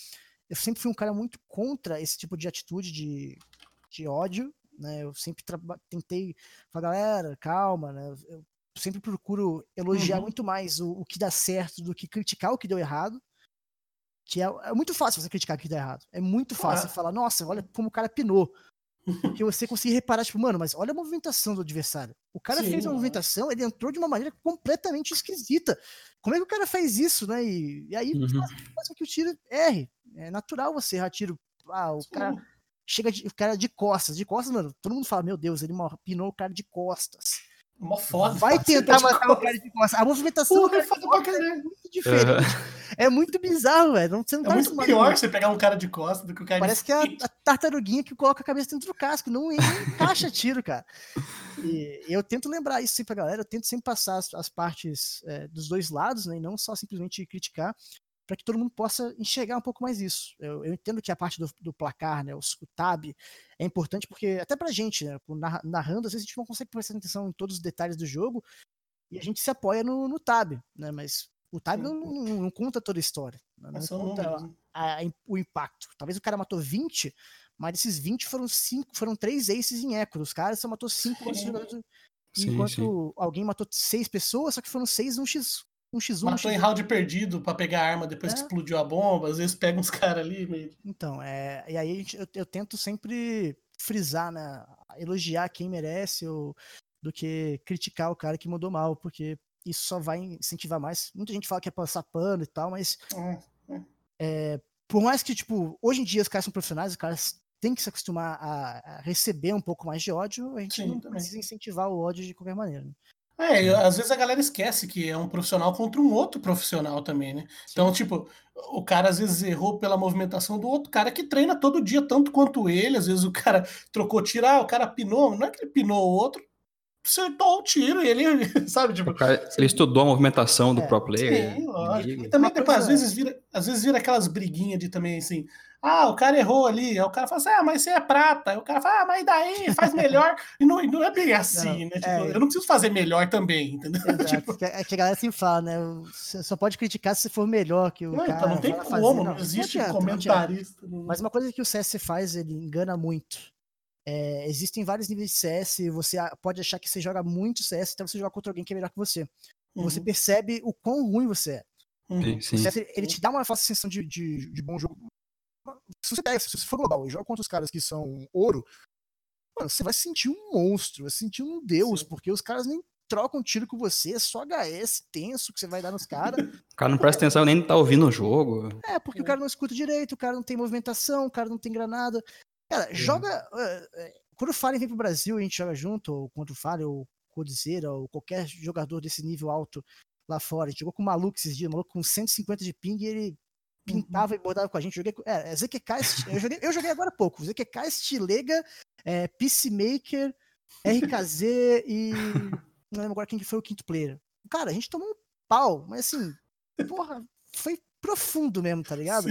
eu sempre fui um cara muito contra esse tipo de atitude de, de ódio, né? Eu sempre tentei falar, galera, calma, né? Eu sempre procuro elogiar uhum. muito mais o, o, que dá certo do que criticar o que deu errado. Que é, é muito fácil você criticar o que deu errado. É muito fácil ah. falar, nossa, olha como o cara pinou. Porque você conseguir reparar, tipo, mano, mas olha a movimentação do adversário. O cara Sim, fez uma movimentação, ele entrou de uma maneira completamente esquisita. Como é que o cara faz isso, né? E, e aí uhum. faz, faz, com que o tiro erre. É natural você errar tiro. Ah, o Sim. cara chega de, o cara de costas. De costas, mano, todo mundo fala, meu Deus, ele pinou o cara de costas. Mó foda. Vai tentar matar o cara de costas. A movimentação Porra, é foda pra é muito diferente. Uhum. É muito bizarro, velho. Não, você não é muito pior você pegar um cara de costas do que o cara Parece de... que é a, a, tartaruguinha que coloca a cabeça dentro do casco. Não, encaixa tiro, cara. E eu tento lembrar isso sempre pra galera. Eu tento sempre passar as, as partes é, dos dois lados, né? E não só simplesmente criticar para que todo mundo possa enxergar um pouco mais isso. Eu, eu entendo que a parte do, do placar, né, o, o, tab, é importante porque, até para a gente, né, narrando, às vezes a gente não consegue prestar atenção em todos os detalhes do jogo e a gente se apoia no, no tab, né, mas O time não, não, não, conta toda a história. Né? Não conta a, a, o impacto. Talvez o cara matou 20, mas esses 20 foram cinco, foram três aces em eco. Os caras só matou cinco sim, enquanto sim. alguém matou seis pessoas, só que foram seis num X. Um X1, Matou um em round perdido para pegar a arma depois é. que explodiu a bomba, às vezes pega uns caras ali meio. Então, é, e aí eu, eu tento sempre frisar, né? Elogiar quem merece ou, do que criticar o cara que mandou mal, porque isso só vai incentivar mais. Muita gente fala que é passar pano e tal, mas. É, é. É, por mais que, tipo, hoje em dia os caras são profissionais, os caras têm que se acostumar a, a receber um pouco mais de ódio, a gente Sim, não também. precisa incentivar o ódio de qualquer maneira. Né? É, às vezes a galera esquece que é um profissional contra um outro profissional também, né? Sim. Então, tipo, o cara às vezes errou pela movimentação do outro cara que treina todo dia, tanto quanto ele. Às vezes o cara trocou tiro, ah, o cara pinou, não é que ele pinou o outro, acertou o tiro e ele, sabe, tipo. Cara, ele estudou a movimentação do é, pro player. Sim, lógico. E também depois, às vezes, vira, às vezes vira aquelas briguinhas de também assim. Ah, o cara errou ali. Aí o cara fala assim: ah, mas você é prata. Aí o cara fala: ah, mas daí faz melhor. e não, não é bem assim, não, né? Tipo, é... Eu não preciso fazer melhor também, entendeu? tipo... É que a galera sempre fala, né? Você só pode criticar se for melhor que o não, cara. Então não tem como, fazer, não, não existe não adianta, comentarista. Mas uma coisa que o CS faz, ele engana muito. É, existem vários níveis de CS, você pode achar que você joga muito CS até você jogar contra alguém que é melhor que você. Uhum. Você percebe o quão ruim você é. Uhum. CS, ele te dá uma falsa sensação de, de, de bom jogo se você, pega, se você for global e joga contra os caras que são ouro, mano, você vai sentir um monstro, vai sentir um deus, Sim. porque os caras nem trocam tiro com você, é só HS tenso que você vai dar nos caras. o cara não presta atenção nem tá ouvindo o jogo. É, porque é. o cara não escuta direito, o cara não tem movimentação, o cara não tem granada. Cara, é. joga. Uh, quando o Fallen vem pro Brasil e a gente joga junto, ou contra o Fallen, ou Codizeira, ou qualquer jogador desse nível alto lá fora, a gente jogou com o maluco esses dias, maluco com 150 de ping e ele pintava uhum. e bordava com a gente. Joguei, é, ZQK, eu joguei, eu joguei agora há pouco. ZQK, Stilega, é, Peacemaker, RKZ e. Não lembro agora quem foi o quinto player. Cara, a gente tomou um pau, mas assim, porra, foi profundo mesmo, tá ligado?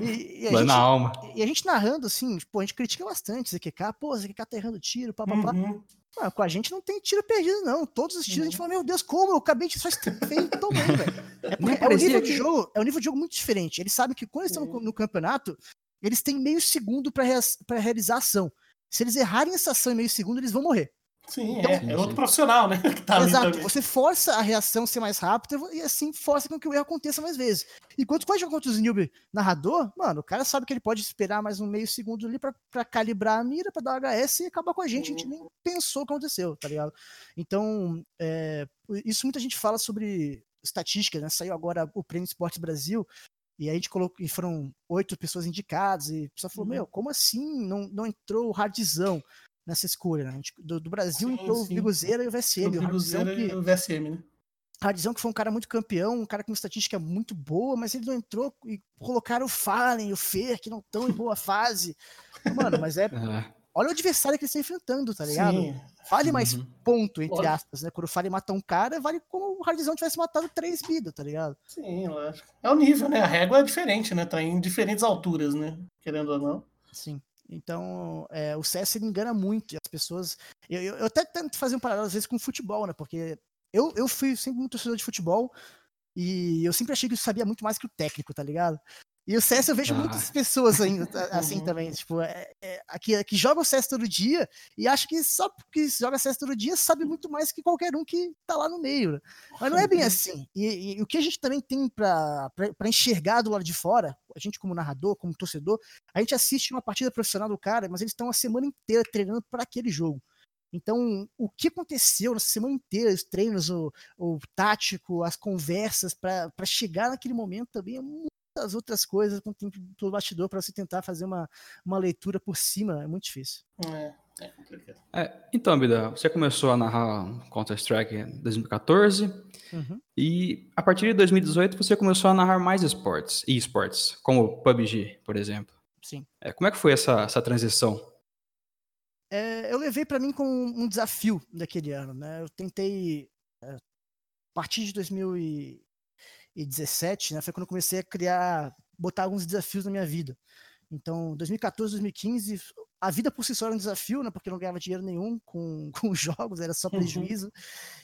E, e, a gente, na alma. e a gente narrando, assim, tipo, a gente critica bastante ZQK, pô, ZQK tá errando tiro, papapá. Uhum. Mano, com a gente não tem tiro perdido, não. Todos os tiros uhum. a gente fala, meu Deus, como? Eu acabei de faz feio tomei, velho. É, é, o nível que... de jogo, é um nível de jogo muito diferente. Eles sabem que quando eles estão no, no, campeonato, eles têm meio segundo para realizar a ação. Se eles errarem essa ação em meio segundo, eles vão morrer. Sim, então, é, é outro profissional, né? Tá exato, você força a reação ser mais rápida e assim força com que o erro aconteça mais vezes. Enquanto quando contra o Newbie narrador, mano, o cara sabe que ele pode esperar mais um meio segundo ali para calibrar a mira, para dar HS e acabar com a gente. A gente nem pensou o que aconteceu, tá ligado? Então, é, isso muita gente fala sobre estatística, né? Saiu agora o Prêmio Esporte Brasil, e aí a gente colocou, e foram oito pessoas indicadas, e a pessoa falou, uhum. meu, como assim não, não entrou o hardzão? Nessa escolha. Né? Do, do, Brasil sim, entrou sim. o Viguzeira e o VSM. O Viguzeira e o VSM, né? Radzão que foi um cara muito campeão, um cara com uma estatística muito boa, mas ele não entrou e colocaram o Fallen e o Fer, que não estão em boa fase. Mano, mas é. Olha o adversário que eles estão enfrentando, tá ligado? Sim. Vale mais uhum. ponto, entre aspas, né? Quando o Fallen mata um cara, vale como o Hardzão tivesse matado três vidas, tá ligado? Sim, lógico. É o nível, né? A régua é diferente, né? Tá em diferentes alturas, né? Querendo ou não. Sim. Então, é, o CS engana muito. As pessoas. Eu, eu, eu, até tento fazer um paralelo, às vezes, com o futebol, né? Porque eu, eu fui sempre muito torcedor de futebol e eu sempre achei que eu sabia muito mais que o técnico, tá ligado? E o CS eu vejo ah. muitas pessoas ainda assim uhum. também, tipo, é, é, que, que joga o CS todo dia e acha que só porque joga CS todo dia sabe muito mais que qualquer um que tá lá no meio. Né? Mas não é bem assim. E, e, o que a gente também tem para enxergar do lado de fora, a gente como narrador, como torcedor, a gente assiste uma partida profissional do cara, mas eles estão a semana inteira treinando para aquele jogo. Então, o que aconteceu nessa semana inteira, os treinos, o, o tático, as conversas para chegar naquele momento também é muito as outras coisas com o tempo do bastidor para você tentar fazer uma, uma leitura por cima é muito difícil. É, é complicado. É, então, Bida, você começou a narrar Counter-Strike em 2014 uhum. e a partir de 2018 você começou a narrar mais esportes, e esportes, como PUBG, por exemplo. Sim. É, como é que foi essa, essa transição? É, eu levei para mim como um desafio daquele ano, né? Eu tentei é, a partir de 2000 e 2017, né, foi quando eu comecei a criar, botar alguns desafios na minha vida. Então, 2014, 2015, a vida por si só era um desafio, né? Porque eu não ganhava dinheiro nenhum com, com os jogos, era só prejuízo.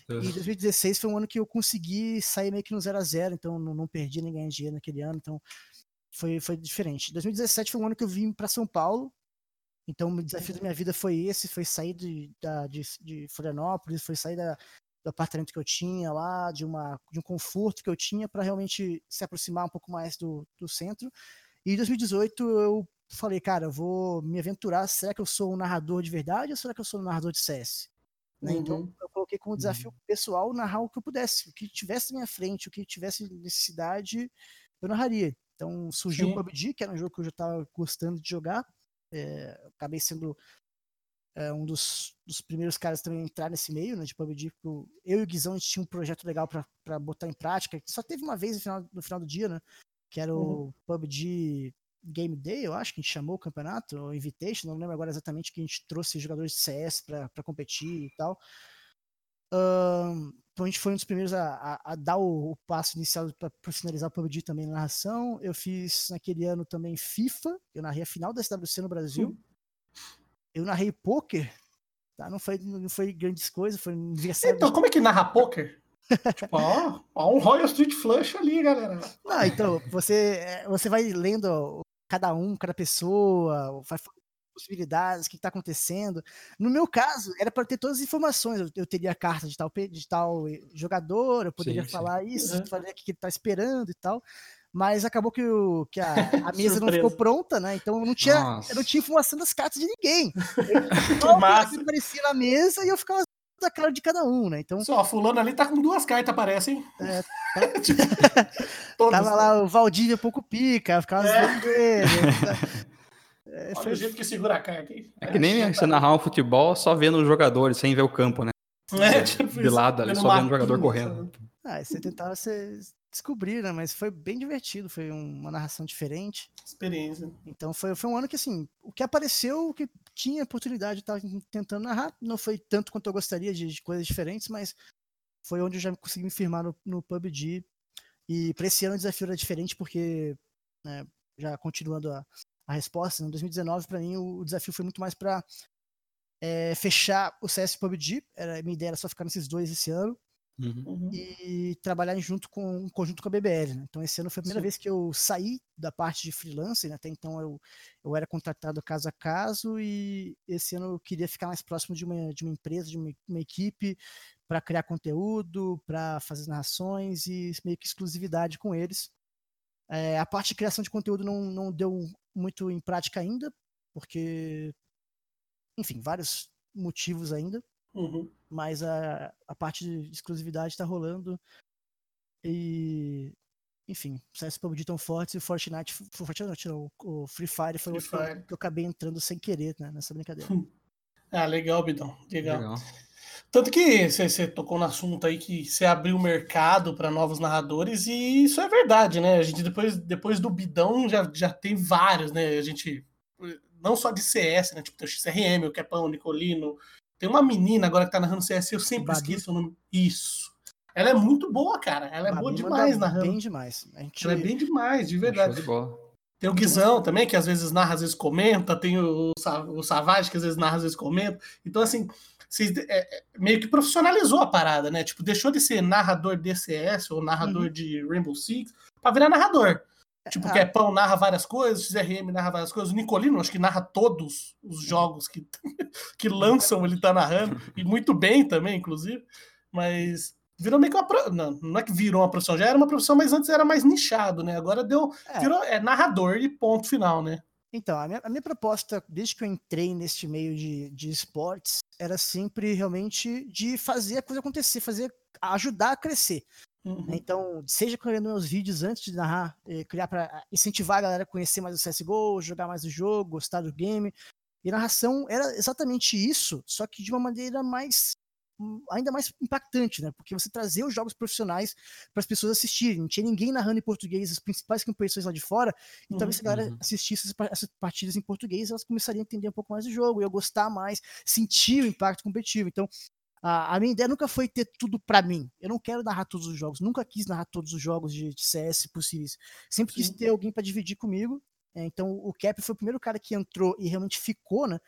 Uhum. E 2016 foi um ano que eu consegui sair meio que no zero a zero, então não, não perdi nem ganhei dinheiro naquele ano, então foi, foi diferente. 2017 foi um ano que eu vim para São Paulo, então o desafio da minha vida foi esse, foi sair de, da, de, de Florianópolis, foi sair da, do apartamento que eu tinha lá, de, uma, de um conforto que eu tinha para realmente se aproximar um pouco mais do, do centro. E em 2018 eu falei, cara, eu vou me aventurar. Será que eu sou um narrador de verdade ou será que eu sou um narrador de CS? Né? Então, uhum. Então eu coloquei como desafio uhum. pessoal narrar o que eu pudesse, o que tivesse na minha frente, o que tivesse necessidade, eu narraria. Então surgiu Sim. o PUBG, que era um jogo que eu já estava gostando de jogar. É, acabei sendo é, um dos, dos, primeiros caras também a entrar nesse meio, né, de PUBG. Eu e o Guizão, a gente tinha um projeto legal para botar em prática, só teve uma vez no final, no final do dia, né, que era o uhum. PUBG Game Day, eu acho que a gente chamou o campeonato, o Invitation, não lembro agora exatamente que a gente trouxe jogadores de CS para competir e tal. Um, então a gente foi um dos primeiros a, a, a dar o, o, passo inicial para profissionalizar o PUBG também na narração. Eu fiz naquele ano também FIFA, eu narrei a final da SWC no Brasil. Eu narrei poker, tá? Não foi, não foi grandes coisas, foi aniversário. Então, de... como é que narra poker? tipo, ó, ó, um Royal Street Flush ali, galera. Não, então, você, é, você vai lendo cada um, cada pessoa, vai possibilidades, o que está acontecendo. No meu caso, era para ter todas as informações. Eu, eu, teria a carta de tal, de tal jogador, eu poderia sim, falar sim. isso, uhum. falar o que ele está esperando e tal. Mas acabou que, o, que a, a mesa não ficou pronta, né? Então eu não tinha, eu não tinha informação das cartas de ninguém. Eu, que aparecia na mesa e eu ficava da cara de cada um, né? Então. Só, fulano ali tá com duas cartas, parece, hein? É, tá... tipo, Tava lá o Valdívia pouco pica, ficava é. dele. É, Olha foi... o jeito que segura a carta aí. É que nem você narrar um futebol só vendo os jogadores, sem ver o campo, né? É, tipo, de lado ali, só vendo o jogador correndo. Ah, você tentava você descobrir, né? Mas foi bem divertido, foi uma narração diferente. Experiência. Então foi, foi um ano que, assim, o que apareceu, o que tinha oportunidade, estava tentando narrar. Não foi tanto quanto eu gostaria de, de, coisas diferentes, mas foi onde eu já consegui me firmar no, no PUBG. E para esse ano o desafio era diferente, porque, né, já continuando a, a resposta, em 2019, para mim, o, o, desafio foi muito mais para é, fechar o CS PUBG. Era, minha ideia era só ficar nesses dois esse ano. Uhum. uhum. e trabalhar junto com um conjunto com a BBL. Né? Então, esse ano foi a primeira Sim. vez que eu saí da parte de freelancer, né? até então eu, eu era contratado caso a caso, e esse ano eu queria ficar mais próximo de uma, de uma empresa, de uma, uma equipe, para criar conteúdo, para fazer narrações e meio que exclusividade com eles. É, a parte de criação de conteúdo não, não deu muito em prática ainda, porque, enfim, vários motivos ainda. Uhum. Mas a, a parte de exclusividade está rolando. E. Enfim, o CS PUBG tão fortes e o Fortnite. Fortnite não, o Free Fire foi Free outro Fire. que eu acabei entrando sem querer né, nessa brincadeira. ah, legal, Bidão. Legal. legal. Tanto que você tocou no assunto aí que você abriu o mercado para novos narradores, e isso é verdade, né? A gente depois, depois do Bidão já, já tem vários, né? A gente. Não só de CS, né? Tipo, tem o XRM, o Capão, o Nicolino, tem uma menina agora que tá narrando CS, eu sempre Babi. esqueço o nome. Isso. Ela é muito boa, cara. Ela é Babi boa demais narrando. Bem demais. Gente... Ela é bem demais, de verdade. De tem o Guizão também, que às vezes narra, às vezes comenta. Tem o, o Savage, que às vezes narra, às vezes comenta. Então, assim, vocês é, é, meio que profissionalizou a parada, né? Tipo, deixou de ser narrador de CS ou narrador uhum. de Rainbow Six pra virar narrador. Tipo, ah. que é pão narra várias coisas, o XRM narra várias coisas, o Nicolino acho que narra todos os jogos que, que lançam, ele tá narrando, e muito bem também, inclusive. Mas virou meio que uma. Não, não é que virou uma profissão, já era uma profissão, mas antes era mais nichado, né? Agora deu. É. Virou é, narrador e ponto final, né? Então, a minha, a minha proposta, desde que eu entrei neste meio de, de esportes, era sempre realmente de fazer a coisa acontecer, fazer ajudar a crescer. Uhum. Então, seja criando meus vídeos antes de narrar, eh, criar para incentivar a galera a conhecer mais o CSGO, jogar mais o jogo, gostar do game. E narração era exatamente isso, só que de uma maneira mais hum, ainda mais impactante, né? Porque você trazer os jogos profissionais para as pessoas assistirem. Não tinha ninguém narrando em português, as principais competições lá de fora. E uhum, talvez se a galera uhum. assistisse essas partidas em português, elas começariam a entender um pouco mais do jogo, ia gostar mais, sentir o impacto competitivo. Então, a, a minha ideia nunca foi ter tudo para mim. Eu não quero narrar todos os jogos, nunca quis narrar todos os jogos de, de CS possíveis. Sempre quis ter alguém para dividir comigo. É, então o Cap foi o primeiro cara que entrou e realmente ficou, né?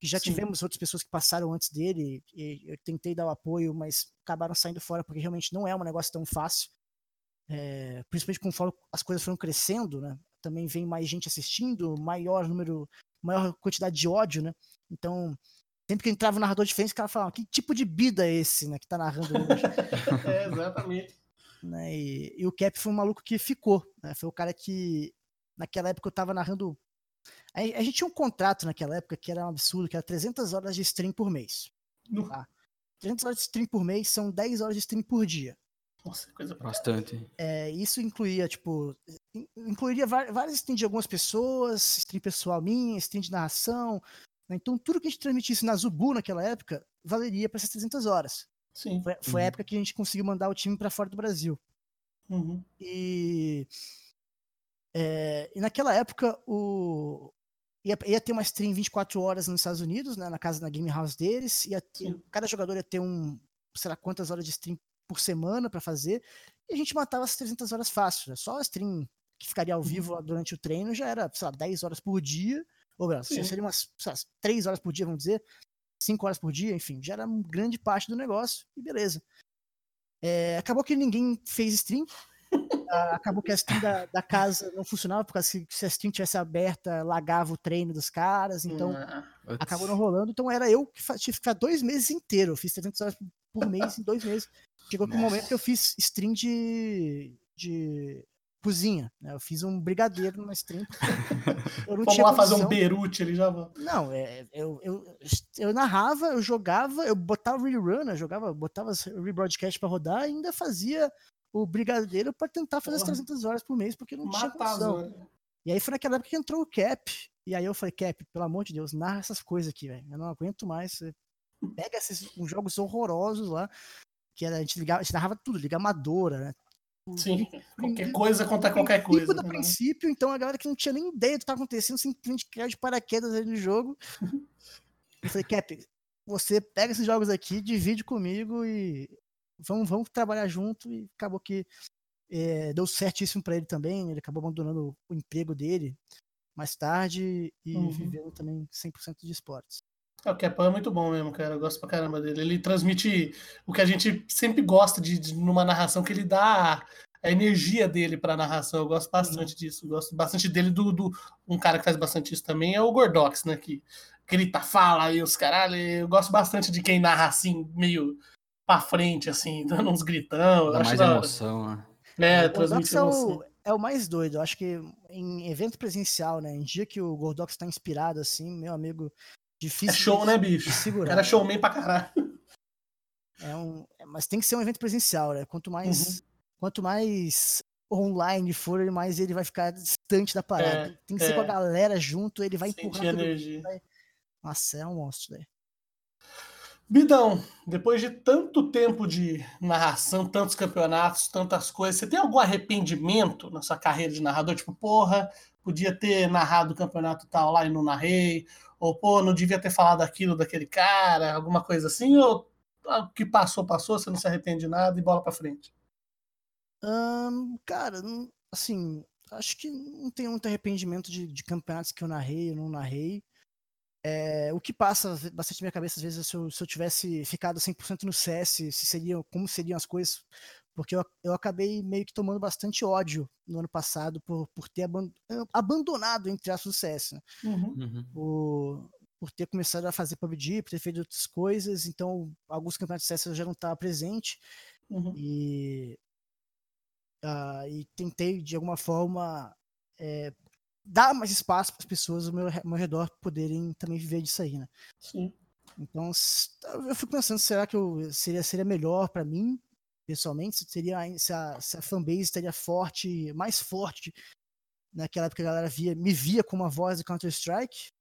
Que já Sim. tivemos outras pessoas que passaram antes dele, e eu tentei dar o apoio, mas acabaram saindo fora, porque realmente não é um negócio tão fácil. É, principalmente conforme as coisas foram crescendo, né? Também vem mais gente assistindo, maior número, maior quantidade de ódio, né? Então, sempre que entrava um narrador diferente, os caras falavam, que tipo de bida é esse, né? Que tá narrando hoje? é, exatamente. Né, e, e, o Cap foi um maluco que ficou, né? Foi o cara que, naquela época, eu tava narrando a, a, gente tinha um contrato naquela época que era um absurdo, que era 300 horas de stream por mês. Tá? 300 horas de stream por mês são 10 horas de stream por dia. Nossa, coisa bastante. É, isso incluía, tipo, incluiria várias streams de algumas pessoas, stream pessoal minha, stream de narração. Né? Então, tudo que a gente transmitisse na Zubu naquela época valeria para essas 300 horas. Sim. Foi, foi uhum. a época que a gente conseguiu mandar o time para fora do Brasil. Uhum. E, é, e naquela época, o, ia, ia ter uma stream 24 horas nos Estados Unidos, né, na casa, na game house deles, ia ter, cada jogador ia ter um, sei lá quantas horas de stream por semana para fazer, e a gente matava as 300 horas fácil, né? só a stream que ficaria ao vivo uhum. durante o treino já era, sei lá, 10 horas por dia, ou melhor, seria umas lá, 3 horas por dia, vamos dizer, 5 horas por dia, enfim, já era uma grande parte do negócio, e beleza. É, acabou que ninguém fez stream, acabou que a stream da, da, casa não funcionava, porque se, se a stream tivesse aberta, lagava o treino dos caras, então uh, acabou não rolando. Então era eu que tive que ficar dois meses inteiros. Eu fiz 300 horas por mês em dois meses. Chegou aquele momento que eu fiz stream de, de cozinha. Né? Eu fiz um brigadeiro numa stream. Eu não Vamos lá fazer um berute, ele já Não, é, eu, eu, eu narrava, eu jogava, eu botava rerun, eu jogava, botava rebroadcast para rodar e ainda fazia o brigadeiro para tentar fazer Porra. as 300 horas por mês, porque não tinha condição. E aí foi naquela época que entrou o Cap. E aí eu falei, Cap, pelo amor de Deus, narra essas coisas aqui, velho. Eu não aguento mais. Pega esses uns jogos horrorosos lá, que era, a gente ligava, a gente narrava tudo, liga amadora, né? Sim, qualquer coisa conta qualquer coisa. Do né? princípio, então a galera que não tinha nem ideia do que tá acontecendo, simplesmente caiu de paraquedas ali no jogo. eu falei, Cap, você pega esses jogos aqui, divide comigo e vamos, vamos trabalhar junto e acabou que é, deu certíssimo para ele também. Ele acabou abandonando o emprego dele mais tarde e uhum. vivendo também 100% de esportes. É, o Kepan é muito bom mesmo, cara. Eu gosto pra caramba dele. Ele transmite o que a gente sempre gosta de, de numa narração, que ele dá a energia dele pra narração. Eu gosto bastante uhum. disso. Eu gosto bastante dele. Do, do, um cara que faz bastante isso também é o Gordox, né? Que grita, fala e os caralho. Eu gosto bastante de quem narra assim, meio pra frente, assim, dando uns gritão. Dá mais da... emoção, né? É, transmite é o, é o mais doido. Eu acho que em evento presencial, né? Em dia que o Gordox tá inspirado, assim, meu amigo, difícil. É show, né, bicho? Segurar. Era showman pra caralho. É um, é, mas tem que ser um evento presencial, né? Quanto mais, uhum. quanto mais online for, mais ele vai ficar distante da parada. É, tem que ser com a é. galera junto, ele vai Sentir empurrar energia. Vai... Nossa, é um monstro, velho. Bidão, depois de tanto tempo de narração, tantos campeonatos, tantas coisas, você tem algum arrependimento na sua carreira de narrador? Tipo, porra, podia ter narrado o campeonato tal lá e não narrei, ou pô, não devia ter falado aquilo daquele cara, alguma coisa assim, ou o que passou, passou, você não se arrepende de nada e bola pra frente? Cara, assim, acho que não tenho muito arrependimento de, de campeonatos que eu narrei, eu não narrei. É, o que passa bastante na minha cabeça, às vezes, se eu, se eu tivesse ficado 100% no CS, se seria, como seriam as coisas, porque eu, eu acabei meio que tomando bastante ódio no ano passado por, por ter abandonado, entre aspas, o CS. Né? Uhum. uhum. Por, por ter começado a fazer PUBG, por ter feito outras coisas, então alguns campeonatos de CS eu já não estava presente. Uhum. E, uh, e tentei, de alguma forma, é, dar mais espaço para as pessoas ao meu, ao meu redor poderem também viver disso aí, né? Sim. Então, eu fico pensando, será que eu, seria, seria melhor para mim, pessoalmente, seria, se, a, se a fanbase estaria forte, mais forte, naquela época a galera via, me via como a voz do Counter-Strike,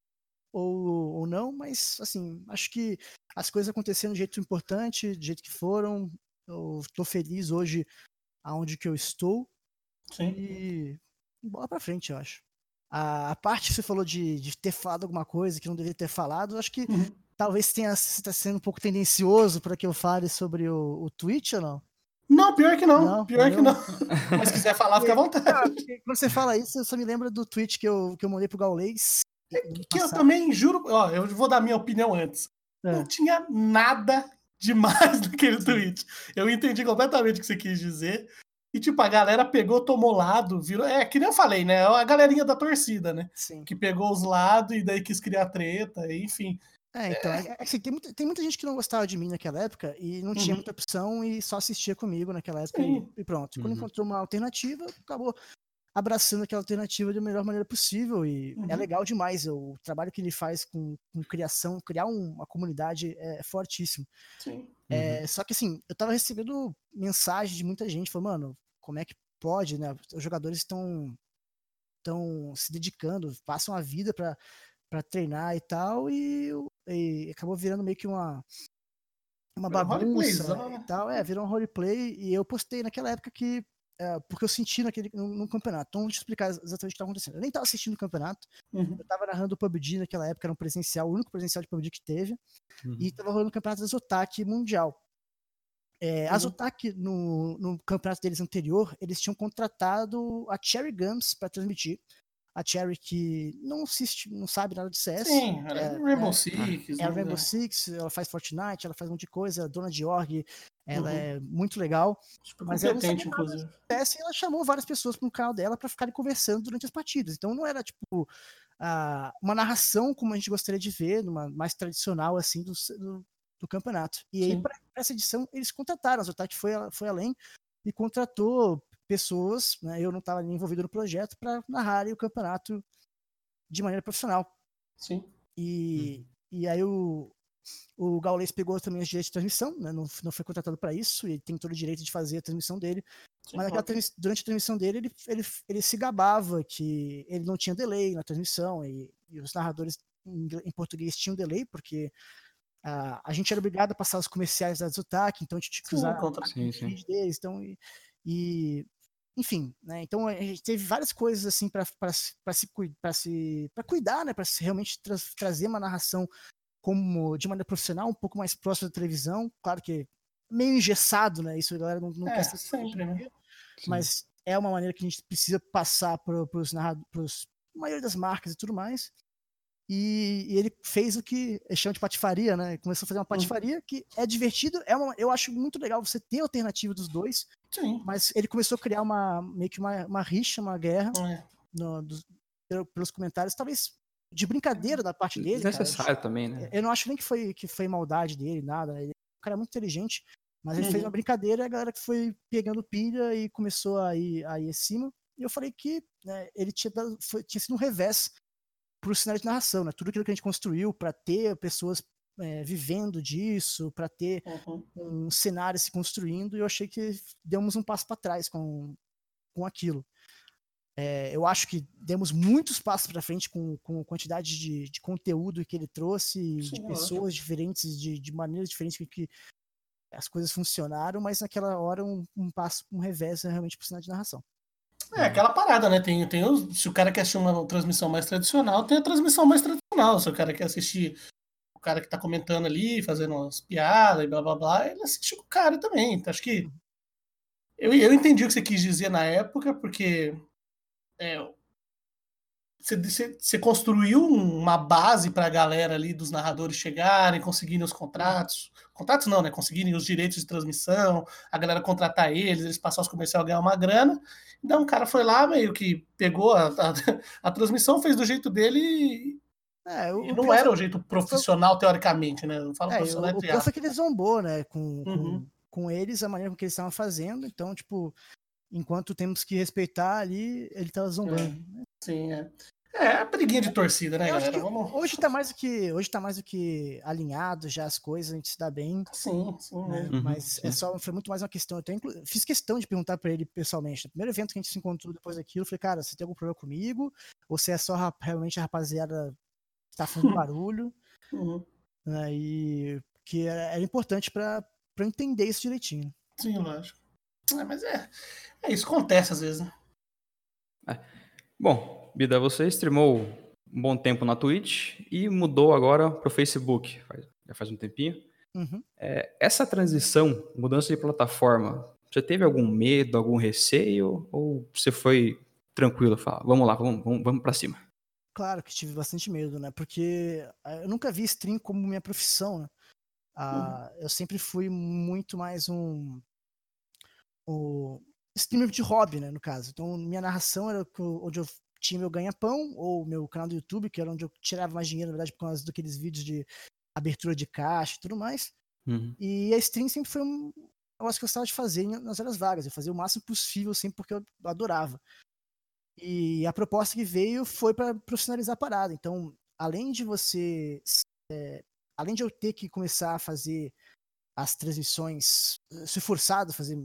ou, ou não, mas, assim, acho que as coisas aconteceram do jeito importante, do jeito que foram, eu estou feliz hoje aonde que eu estou, Sim. e bola para frente, eu acho. A, a, parte que você falou de, de, ter falado alguma coisa que não deveria ter falado, acho que uhum. talvez tenha está sendo um pouco tendencioso para que eu fale sobre o, o Twitch ou não? Não, pior que não. não pior que não. Mas se quiser falar, fica à vontade. Quando você fala isso, eu só me lembro do tweet que eu, que eu mandei pro Gaulês. É que eu também juro. Ó, eu vou dar minha opinião antes. É. Não tinha nada demais naquele tweet. Eu entendi completamente o que você quis dizer. E, tipo, a galera pegou, tomou lado, virou. É, que nem eu falei, né? A galerinha da torcida, né? Sim. Que pegou os lados e daí quis criar treta, enfim. É, então, é. é assim, tem, muita, tem muita gente que não gostava de mim naquela época e não tinha uhum. muita opção e só assistia comigo naquela época e, e, pronto. Quando uhum. encontrou uma alternativa, acabou abraçando aquela alternativa da melhor maneira possível e é uhum. é legal demais. O trabalho que ele faz com, com criação, criar um, uma comunidade é, é fortíssimo. Sim. É, só que assim, eu tava recebendo mensagem de muita gente falando, mano, como é que pode, né? Os jogadores estão estão se dedicando, passam a vida para para treinar e tal, e, e, acabou virando meio que uma uma bagunça e tal, é, virou um roleplay, e eu postei naquela época que é, porque eu senti naquele, no, no, campeonato. Então, deixa eu explicar exatamente o que estava acontecendo. Eu nem estava assistindo o campeonato, uhum. eu estava narrando o PUBG naquela época, era um presencial, o único presencial de PUBG que teve, uhum. e estava rolando o campeonato da Zotac Mundial. É, uhum. A Zotac, no, no campeonato deles anterior, eles tinham contratado a Cherry Gums para transmitir a Cherry que não assiste, não sabe nada de CS. Sim, é, é Rainbow é, Six. É a Rainbow Six, ela faz Fortnite, ela faz um monte de coisa, dona de org, ela uhum. é muito legal. Super mas ela inclusive. CS, ela chamou várias pessoas para o canal dela para ficarem conversando durante as partidas. Então não era tipo uma narração como a gente gostaria de ver, numa mais tradicional assim do, do, do campeonato. E Sim. aí para essa edição eles contrataram, a Zotac foi foi além e contratou pessoas, né, eu não estava envolvido no projeto, para narrarem o campeonato de maneira profissional. Sim. E, uhum. e aí o, o Gaules pegou também os direitos de transmissão, né, não, não foi contratado para isso, ele tem todo o direito de fazer a transmissão dele. Sim, mas durante a transmissão dele, ele, ele, ele se gabava que ele não tinha delay na transmissão, e, e os narradores em, em, português tinham delay, porque a, a gente era obrigado a passar os comerciais da Zotac, então a gente tinha que usar sim, sim, sim. deles. Então, e, e enfim, né? Então a gente teve várias coisas assim para se para se para cuidar, né? Para realmente tra trazer uma narração como de maneira profissional, um pouco mais próxima da televisão. Claro que meio engessado, né? Isso a galera não, não é, quer ser sempre, né? Mas é uma maneira que a gente precisa passar para os narradores, maioria das marcas e tudo mais. E, e, ele fez o que eles chamam de patifaria, né? Começou a fazer uma uhum. patifaria uhum. que é divertido, é uma, eu acho muito legal você ter a alternativa dos dois, Sim. mas ele começou a criar uma meio que uma, uma rixa, uma guerra é. no, dos, pelos comentários, talvez de brincadeira da parte dele. Necessário também, né? Eu não acho nem que foi, que foi maldade dele, nada. Ele é um cara muito inteligente, mas ele uhum. fez uma brincadeira e a galera que foi pegando pilha e começou a ir, a ir acima. E eu falei que né, ele tinha, dado, foi, tinha sido um revés para o cenário de narração, né? Tudo aquilo que a gente construiu para ter pessoas é, vivendo disso, para ter uhum. um cenário se construindo, e eu achei que demos um passo para trás com, com aquilo. É, eu acho que demos muitos passos para frente com, com a quantidade de, de conteúdo que ele trouxe, Sim, de pessoas diferentes, de, de maneiras diferentes que, que, as coisas funcionaram, mas naquela hora um, um passo, um revés é realmente para o cenário de narração. É aquela parada, né? Tem, tem os, se o cara quer assistir uma transmissão mais tradicional, tem a transmissão mais tradicional. Se o cara quer assistir o cara que tá comentando ali, fazendo umas piadas e blá blá blá, ele assiste com o cara também. Então, acho que. Eu, eu entendi o que você quis dizer na época, porque é, você, você construiu uma base para a galera ali dos narradores chegarem, conseguirem os contratos. Contratos não, né? Conseguirem os direitos de transmissão, a galera contratar eles, eles passar os comerciais ganhar uma grana. Então o cara foi lá, meio que pegou a, a, a transmissão, fez do jeito dele e. É, o, não era o jeito profissional, teoricamente, né? Eu falo é, profissional o, o foi que ele zombou, né? Com, uhum. com, com eles, a maneira com que eles estavam fazendo. Então, tipo, enquanto temos que respeitar ali, ele tá zombando. É. Sim, é. É, a briguinha de torcida, né, galera? Vamos... Hoje tá mais do que hoje tá mais do que alinhado já as coisas, a gente se dá bem. Sim, sim. Né? Uhum, Mas sim. é só foi muito mais uma questão. Eu inclu... fiz questão de perguntar para ele pessoalmente. No primeiro evento que a gente se encontrou depois daquilo, eu falei, cara, você tem algum problema comigo? Ou você é só realmente a rapaziada que tá fazendo barulho? Uhum. Né? E que era importante para entender isso direitinho. Sim, lógico. É, mas é, é isso acontece às vezes, né? É. Bom, Bida, você streamou um bom tempo na Twitch e mudou agora para o Facebook, faz, já faz um tempinho. Uhum. É, essa transição, mudança de plataforma, Você teve algum medo, algum receio? Ou você foi tranquilo? Fala, vamos lá, vamos, vamos, vamos pra cima. Claro que tive bastante medo, né? Porque eu nunca vi stream como minha profissão, né? Ah, uhum. Eu sempre fui muito mais um, um streamer de hobby, né? No caso. Então, minha narração era onde eu tinha meu ganha-pão, ou meu canal do YouTube, que era onde eu tirava mais dinheiro, na verdade, por causa daqueles vídeos de abertura de caixa e tudo mais. Uhum. E a stream sempre foi um negócio que eu gostava de fazer nas horas vagas. Eu fazia o máximo possível sempre porque eu adorava. E a proposta que veio foi para profissionalizar a parada. Então, além de você. É, além de eu ter que começar a fazer as transmissões, ser forçado a fazer,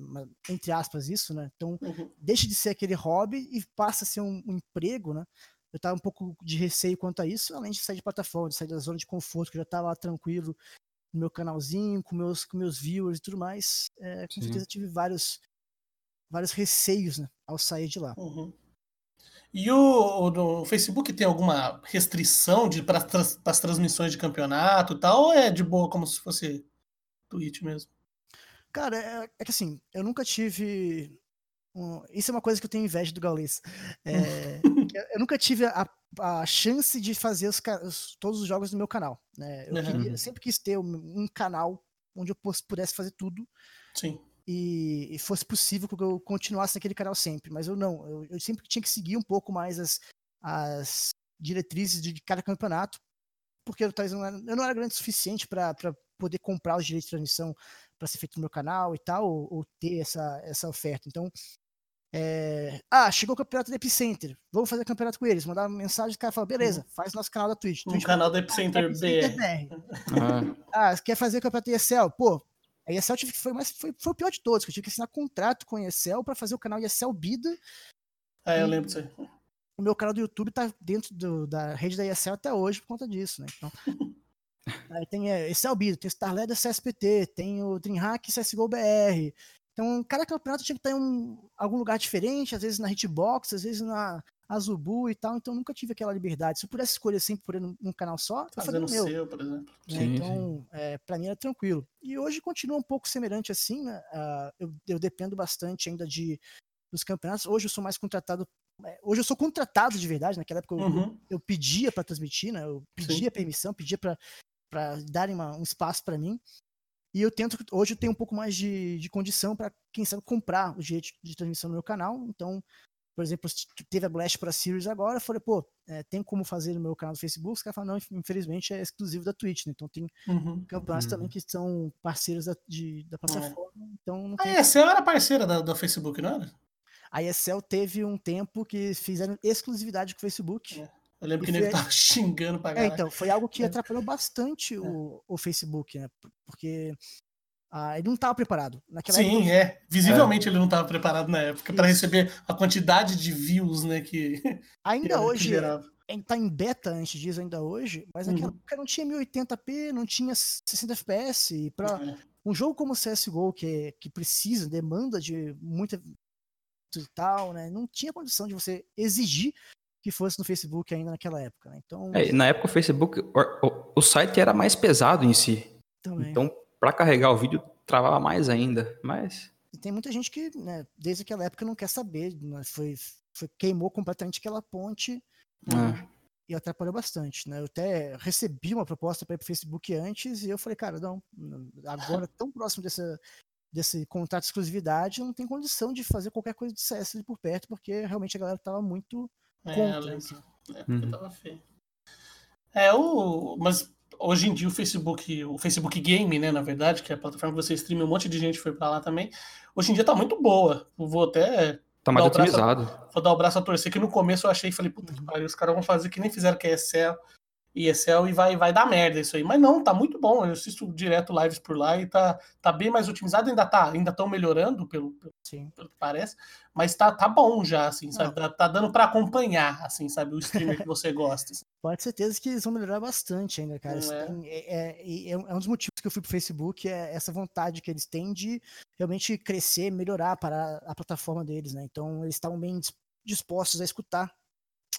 entre aspas, isso, né? Então, uhum. deixa de ser aquele hobby e passa a ser um, um emprego, né? Eu tava um pouco de receio quanto a isso, além de sair de plataforma, de sair da zona de conforto, que eu já tava lá tranquilo no meu canalzinho, com meus, com meus viewers e tudo mais. É, com Sim. certeza tive vários, vários receios né, ao sair de lá. Uhum. E o, o, Facebook tem alguma restrição para as transmissões de campeonato e tal, ou é de boa como se fosse Twitch mesmo? Cara, é, é que assim, eu nunca tive. Um, isso é uma coisa que eu tenho inveja do Gaules. É, eu nunca tive a, a chance de fazer os, os, todos os jogos no meu canal. Né? Eu, queria, eu sempre quis ter um, um, canal onde eu pudesse fazer tudo. Sim e, e, fosse possível que eu continuasse naquele canal sempre. Mas eu não, eu, eu sempre tinha que seguir um pouco mais as, as diretrizes de cada campeonato, porque eu, talvez não era, eu não era grande o suficiente para poder comprar os direitos de transmissão para ser feito no meu canal e tal, ou, ou ter essa, essa oferta. Então, é... ah, chegou o campeonato do Epicenter, vamos fazer campeonato com eles. Mandar uma mensagem, o cara fala, beleza, uhum. faz nosso canal da Twitch. No canal do Epicenter, Epicenter BR. BR. Ah, quer fazer campeonato ESL? Pô, a ESL tive que foi, mais, foi, foi o pior de todos, que eu tive que assinar contrato com a ESL para fazer o canal ESL Bida. É, eu lembro disso aí. O meu canal do YouTube tá dentro do, da rede da ESL até hoje por conta disso, né? Então, aí tem é, ESL Bida, tem Starled CSPT, tem o DreamHack CSGO BR. Então, cada campeonato tinha que estar em um, algum lugar diferente, às vezes na Hitbox, às vezes na, Azubu e tal, então nunca tive aquela liberdade. Se eu pudesse escolher sempre por um, um canal só, eu faria o meu. seu, por exemplo. Né? Sim, então, é, para mim era tranquilo. E hoje continua um pouco semelhante assim, né? Uh, eu, eu dependo bastante ainda de dos campeonatos. Hoje eu sou mais contratado é, Hoje eu sou contratado de verdade. Naquela época eu, uhum. eu, eu pedia para transmitir, né? Eu pedia Sim. permissão, pedia para darem uma, um espaço para mim. E eu tento, hoje eu tenho um pouco mais de, de condição para, quem sabe, comprar o direito de transmissão no meu canal. Então, por exemplo, teve a Blast para Series agora, eu falei, pô, é, tem como fazer no meu canal do Facebook? Os caras falaram, não, infelizmente é exclusivo da Twitch, né? Então tem uhum. campeonatos uhum. também que são parceiros da, de, da é. plataforma. É. Então não tem... A ESL era parceira da, da Facebook, não era? A ESL teve um tempo que fizeram exclusividade com o Facebook. É. Eu lembro que foi... ele tava xingando pra galera. É, então, foi algo que é. atrapalhou bastante o, o Facebook, né? Porque ah, ele não estava preparado. Naquela Sim, época, é. Visivelmente é. ele não estava preparado na época para receber a quantidade de views, né, que ainda que, hoje que tá em beta antes disso ainda hoje, mas naquela uhum. época não tinha 1080p, não tinha 60 FPS para é. um jogo como CS:GO que que precisa, demanda de muita e tal, né? Não tinha condição de você exigir que fosse no Facebook ainda naquela época. Né? Então, é, na época o Facebook, o, o, o, site era mais pesado em si. Também. Então para carregar o vídeo travava mais ainda, mas... E tem muita gente que, né, desde aquela época não quer saber, né, foi, foi, queimou completamente aquela ponte né, e atrapalhou bastante, né? Eu até recebi uma proposta para ir pro Facebook antes e eu falei, cara, não, agora tão próximo dessa, desse contrato de exclusividade, não tem condição de fazer qualquer coisa de CS ali por perto, porque realmente a galera tava muito é, contra. É, uhum. tava feio. É, o, mas hoje em dia o Facebook, o Facebook Game, né, na verdade, que é a plataforma que você streama, um monte de gente foi para lá também. Hoje em dia tá muito boa. Eu vou até Tá mais otimizado. vou dar o braço a torcer, que no começo eu achei, falei, puta que pariu, os caras vão fazer que nem fizeram que é Excel, ESL e vai, vai dar merda isso aí. Mas não, tá muito bom. Eu assisto direto lives por lá e tá, tá bem mais otimizado. Ainda tá, ainda estão melhorando, pelo, pelo, pelo, que parece, mas tá, tá bom já, assim, sabe? Tá, tá, dando para acompanhar, assim, sabe? O streamer que você gosta. Assim. Pode ter certeza que eles vão melhorar bastante ainda, cara. É. É, é, é, um dos motivos que eu fui pro Facebook, é essa vontade que eles têm de realmente crescer, melhorar para a plataforma deles, né? Então eles estavam bem dispostos a escutar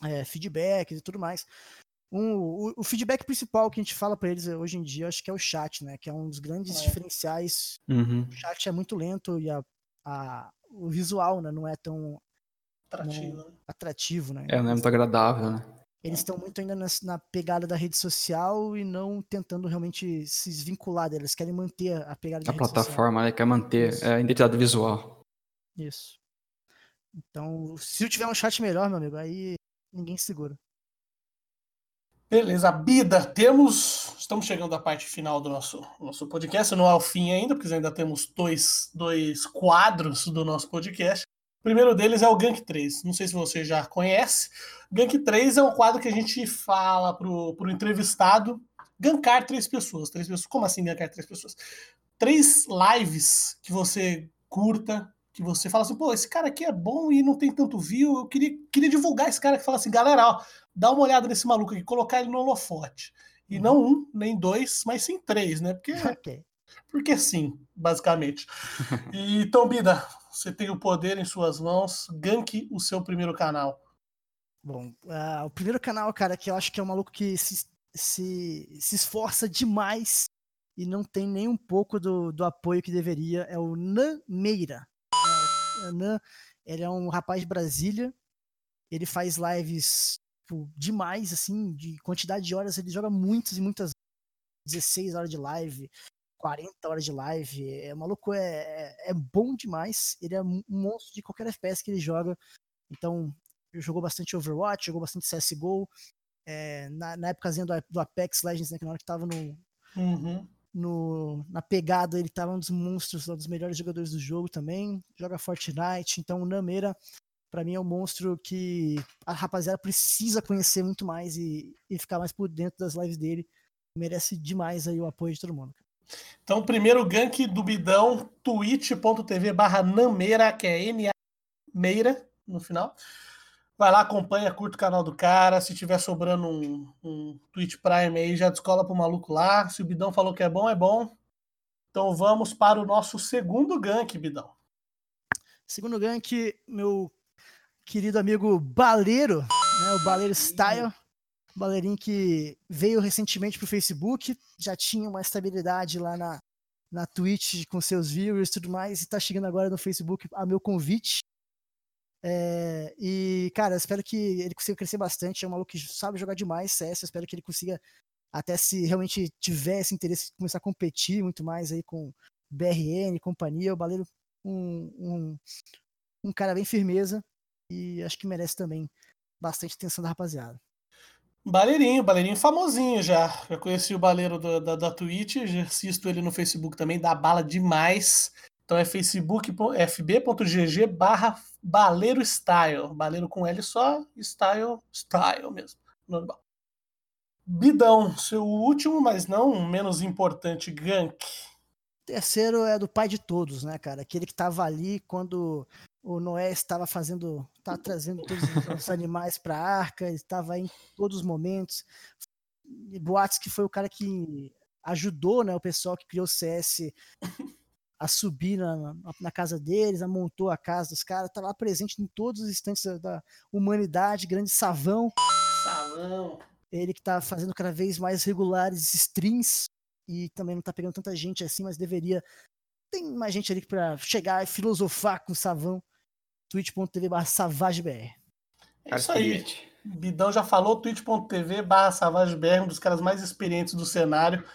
é, feedbacks e tudo mais um, o, o, feedback principal que a gente fala para eles hoje em dia, acho que é o chat, né? Que é um dos grandes é. diferenciais. Uhum. O chat é muito lento e a, a, o visual né, não é tão Atrativo. né? atrativo, né? É, não é muito agradável, né? Eles estão muito ainda na, na pegada da rede social e não tentando realmente se desvincular dela. Eles querem manter a pegada da A rede social. plataforma né, quer manter Isso. é, a identidade visual. Isso. Então, se eu tiver um chat melhor, meu amigo, aí ninguém segura. Beleza, Bida, temos. Estamos chegando à parte final do nosso, nosso podcast, não é o fim ainda, porque ainda temos dois, dois quadros do nosso podcast. O primeiro deles é o Gank 3. Não sei se você já conhece. Gank 3 é um quadro que a gente fala pro, pro entrevistado gankar três pessoas. Três pessoas. Como assim gankar três pessoas? Três lives que você curta, que você fala assim, pô, esse cara aqui é bom e não tem tanto view. Eu queria, queria divulgar esse cara que fala assim, galera, ó, dá uma olhada nesse maluco aqui, colocar ele no holofote. E Uhum. não um, nem dois, mas sim três, né? Porque, Ok. porque sim, basicamente. E, então, Bida, você tem o poder em suas mãos, ganque o seu primeiro canal. Bom, ah, o primeiro canal, cara, que eu acho que é um maluco que se, se, se esforça demais e não tem nem um pouco do, do apoio que deveria, é o Nan Meira. É, o Nan, ele é um rapaz de Brasília, ele faz lives tipo, demais, assim, de quantidade de horas, ele joga muitas e muitas 16 horas de live, 40 horas de live, é maluco é, é, é bom demais, ele é um monstro de qualquer FPS que ele joga, então jogou bastante Overwatch, jogou bastante CSGO, é, na, na épocazinha do, do Apex Legends, né, que na hora que tava no, Uhum. No, na pegada, ele tava um dos monstros, um dos melhores jogadores do jogo também, joga Fortnite, então o Nameira, pra mim, é um monstro que a rapaziada precisa conhecer muito mais e, e ficar mais por dentro das lives dele, merece demais aí o apoio de todo mundo. Então, primeiro gank do Bidão, twitch.tv barra Nameira, que é N-A Meira no final. Vai lá, acompanha, curta o canal do cara. Se tiver sobrando um, um Twitch Prime aí, já descola pro maluco lá. Se o Bidão falou que é bom, é bom. Então vamos para o nosso segundo gank, Bidão. Segundo gank, meu querido amigo Baleiro, né, o Baleiro Style, baleirinho que veio recentemente pro Facebook, já tinha uma estabilidade lá na, na Twitch com seus viewers e tudo mais, e tá chegando agora no Facebook a meu convite. É, e, cara, espero que ele consiga crescer bastante. É um maluco que sabe jogar demais CS. Espero que ele consiga, até se realmente tiver esse interesse, começar a competir muito mais aí com BRN, companhia. O Baleiro, um, um, um cara bem firmeza e acho que merece também bastante atenção da rapaziada. Baleirinho, baleirinho famosinho já. Já conheci o baleiro da, da, da Twitch, já assisto ele no Facebook também, dá bala demais. Então é facebook, fb.gg barra baleiro style. Baleiro com L só, style, style mesmo. Normal. Bidão, seu último, mas não menos importante, gank. Terceiro é do pai de todos, né, cara? Aquele que tava ali quando o Noé estava fazendo, tá trazendo todos os animais para a arca, estava em todos os momentos. E Boatos que foi o cara que ajudou, né, o pessoal que criou o CS a subir na, na, na casa deles, a montou a casa dos caras, tá lá presente em todos os instantes da, da humanidade, grande savão. Savão. Ele que tá fazendo cada vez mais regulares streams e também não tá pegando tanta gente assim, mas deveria. Tem mais gente ali para chegar e filosofar com o Savão. twitch.tv barra SavageBR. É isso aí. Bidão já falou, twitch.tv barra SavageBR, um dos caras mais experientes do cenário.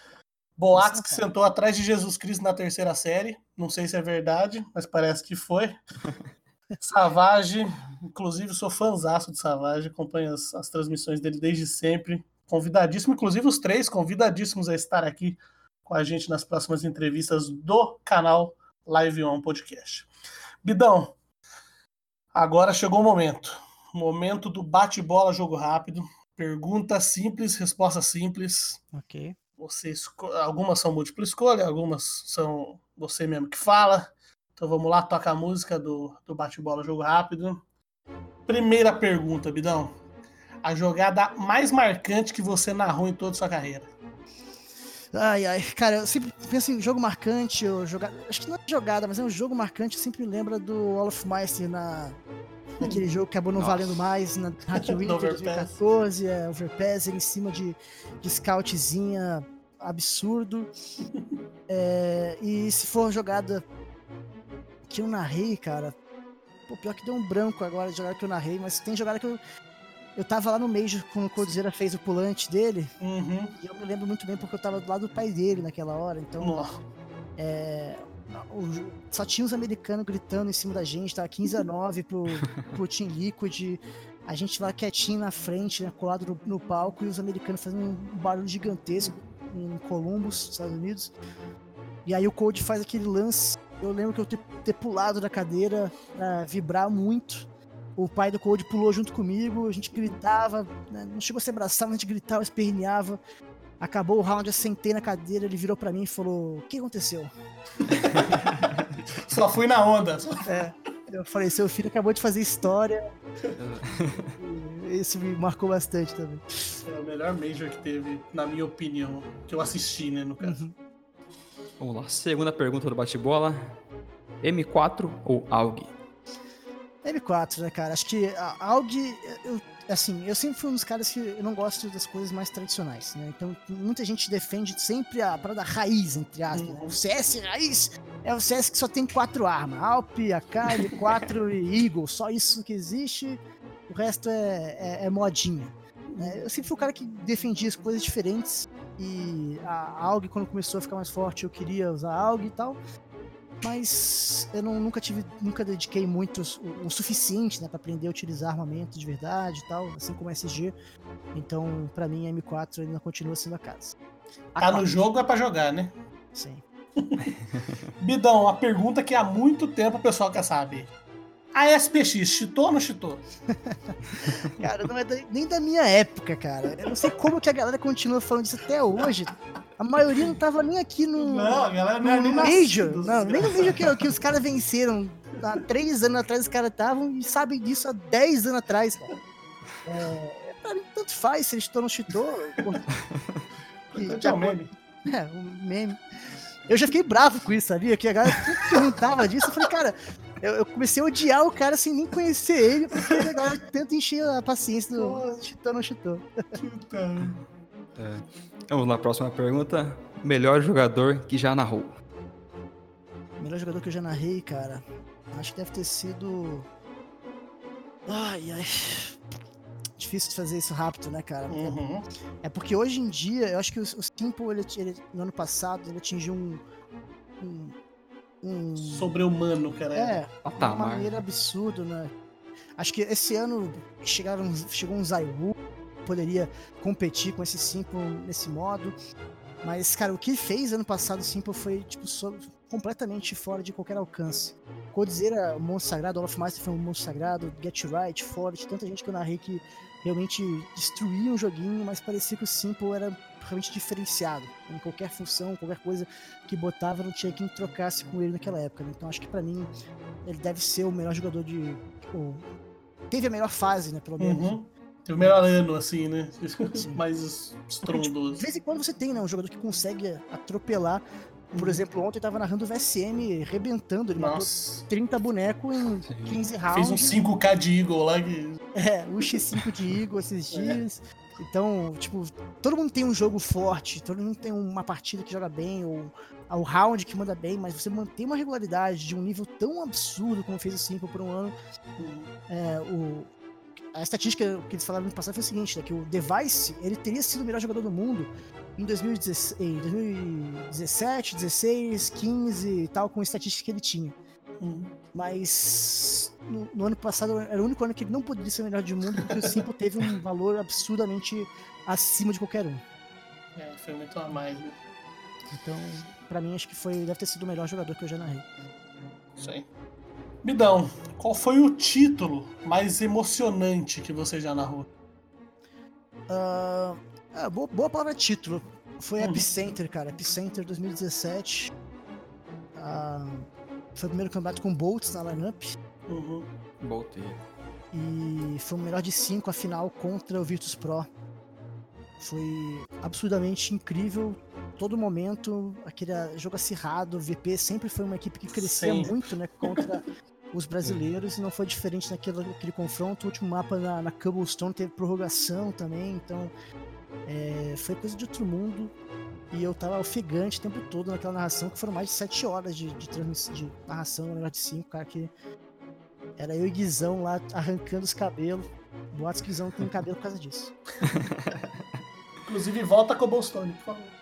Boatos que sentou atrás de Jesus Cristo na terceira série. Não sei se é verdade, mas parece que foi. Savage, inclusive sou fãzaço de Savage, acompanho as, as transmissões dele desde sempre. Convidadíssimo, inclusive os três convidadíssimos a estar aqui com a gente nas próximas entrevistas do canal Live On Podcast. Bidão, agora chegou o momento. Momento do bate-bola, jogo rápido. Pergunta simples, resposta simples. Ok. Você. Algumas são múltipla escolha, algumas são você mesmo que fala. Então vamos lá, toca a música do, do bate-bola, jogo rápido. Primeira pergunta, Bidão. A jogada mais marcante que você narrou em toda a sua carreira. Ai, ai, cara, eu sempre penso em jogo marcante, ou jogar. Acho que não é jogada, mas é um jogo marcante. Eu sempre lembro do Olaf Meister na, naquele jogo que acabou não Nossa. valendo mais, na Hack Winter Overpass. 2014, é, Overpass em cima de, de scoutzinha absurdo. É, e se for jogada que eu narrei, cara. Pô, pior que deu um branco agora de jogada que eu narrei, mas tem jogada que eu. Eu tava lá no Major quando o Coldzera fez o pulante dele. Uhum. E eu me lembro muito bem porque eu tava do lado do pai dele naquela hora. Então, é, só tinha os americanos gritando em cima da gente, tava 15 a 9 pro, pro Team Liquid. A gente lá quietinho na frente, né, colado no, no palco, e os americanos fazendo um barulho gigantesco em Columbus, Estados Unidos. E aí o Cold faz aquele lance. Eu lembro que eu ter, ter pulado da cadeira vibrar muito. O pai do Cold pulou junto comigo, a gente gritava, né, não chegou a se abraçar, mas a gente gritava, esperneava. Acabou o round, eu sentei na cadeira, ele virou pra mim e falou: O que aconteceu? Só fui na onda. É, eu falei: Seu filho acabou de fazer história. Isso me marcou bastante também. É o melhor Major que teve, na minha opinião. Que eu assisti, né, no caso. Uhum. Vamos lá, segunda pergunta do bate-bola. M4 ou AUG? M4, né, cara? Acho que a AUG, eu, assim, eu sempre fui um dos caras que eu não gosto das coisas mais tradicionais, né? Então, muita gente defende sempre a parada raiz, entre aspas. Uhum. O CS raiz é o CS que só tem quatro armas: Alp, AK, M4 e Eagle. Só isso que existe, o resto é, é, é modinha. né? Eu sempre fui o cara que defendia as coisas diferentes. E a AUG, quando começou a ficar mais forte, eu queria usar AUG e tal mas eu não- nunca tive, nunca dediquei muito o, o suficiente, né, para aprender a utilizar armamento de verdade e tal, assim como SG. Então, pra mim, a M4 ainda continua sendo a casa. A Tá no jogo é pra jogar, né? Sim. Bidão, a pergunta que há muito tempo o pessoal quer saber. A SPX, chitou ou não chitou? Cara, não é da- nem da minha época, cara. Eu não sei como que a galera continua falando disso até hoje. A maioria não tava nem aqui no, Não, a galera não é no, nem no Major. Não, nem no Major que, que os caras venceram. Há três anos atrás os caras estavam e sabem disso há 10 anos atrás, cara. É, pra mim, tanto faz se eles estão no de é o acordo- meme. É, um meme. Eu já fiquei bravo com isso, sabia? Que a galera perguntava disso. Eu falei, cara, eu, eu comecei a odiar o cara sem nem conhecer ele, porque a galera tenta encher a paciência do cheatou, não cheatou. Puta. Vamos lá, próxima pergunta. Melhor jogador que já narrou? Melhor jogador que eu já narrei, cara. Acho que deve ter sido. Ai, ai. Difícil de fazer isso rápido, né, cara? Uhum. É porque hoje em dia, eu acho que o, o Simple, ele, ele- no ano passado, ele atingiu um. um, um- Sobre-humano, cara. é, de uma Patamar. maneira absurda, né? Acho que esse ano chegaram, chegou um Zaiwu, poderia competir com esse Simple nesse modo. Mas, cara, o que fez ano passado o Simple foi, tipo, so- completamente fora de qualquer alcance. Codizera, o monstro sagrado, Olaf Master foi um monstro sagrado, Get Right, Forte, tanta gente que eu narrei que realmente destruía um joguinho, mas parecia que o Simple era realmente diferenciado. Em qualquer função, qualquer coisa que botava, não tinha quem trocasse com ele naquela época. né? Então acho que pra mim ele deve ser o melhor jogador de. ou teve a melhor fase, né? Pelo menos. Uhum. Tem o melhor ano, assim, né? Sim. Mais De estrondoso. vez em quando você tem, né? Um jogador que consegue atropelar. Por Uhum. exemplo, ontem eu tava narrando o VSM rebentando, ele matou Nossa. 30 bonecos em Sim. 15 rounds. Fez um 5k de Eagle lá que. É, o X5 de Eagle esses dias. Então, tipo, todo mundo tem um jogo forte, todo mundo tem uma partida que joga bem, ou o round que manda bem, mas você manter uma regularidade de um nível tão absurdo como fez o Simple por um ano. É, o, a estatística que eles falaram no passado foi o seguinte, né, que o Device, ele teria sido o melhor jogador do mundo em 2016, em 2017, 16, 15 e tal, com a estatística que ele tinha. Uhum. Mas no, no ano passado era o único ano que ele não poderia ser o melhor do mundo, porque o Simple teve um valor absurdamente acima de qualquer um. É, foi muito a mais, né? Então, pra mim, acho que foi, deve ter sido o melhor jogador que eu já narrei. Isso aí. Bidão, qual foi o título mais emocionante que você já narrou? Ah, ah, boa, boa palavra título. Foi Uhum. Epicenter, cara. Epicenter 2017. Ah, foi o primeiro campeonato com Bolts na lineup. Uhum. Voltei. E foi o melhor de cinco a final contra o Virtus Pro. Foi absurdamente incrível. Todo momento, aquele jogo acirrado, o VP sempre foi uma equipe que crescia Sim. muito né, contra os brasileiros e não foi diferente naquele, naquele confronto. O último mapa na, na Cobblestone teve prorrogação também, então é, foi coisa de outro mundo. E eu tava ofegante o tempo todo naquela narração, que foram mais de sete horas de, de, de narração, um negócio de cinco, cara, que era eu e Guizão lá arrancando os cabelos. Boatos que Guizão tem cabelo por causa disso. Inclusive, volta com o Cobblestone, por favor.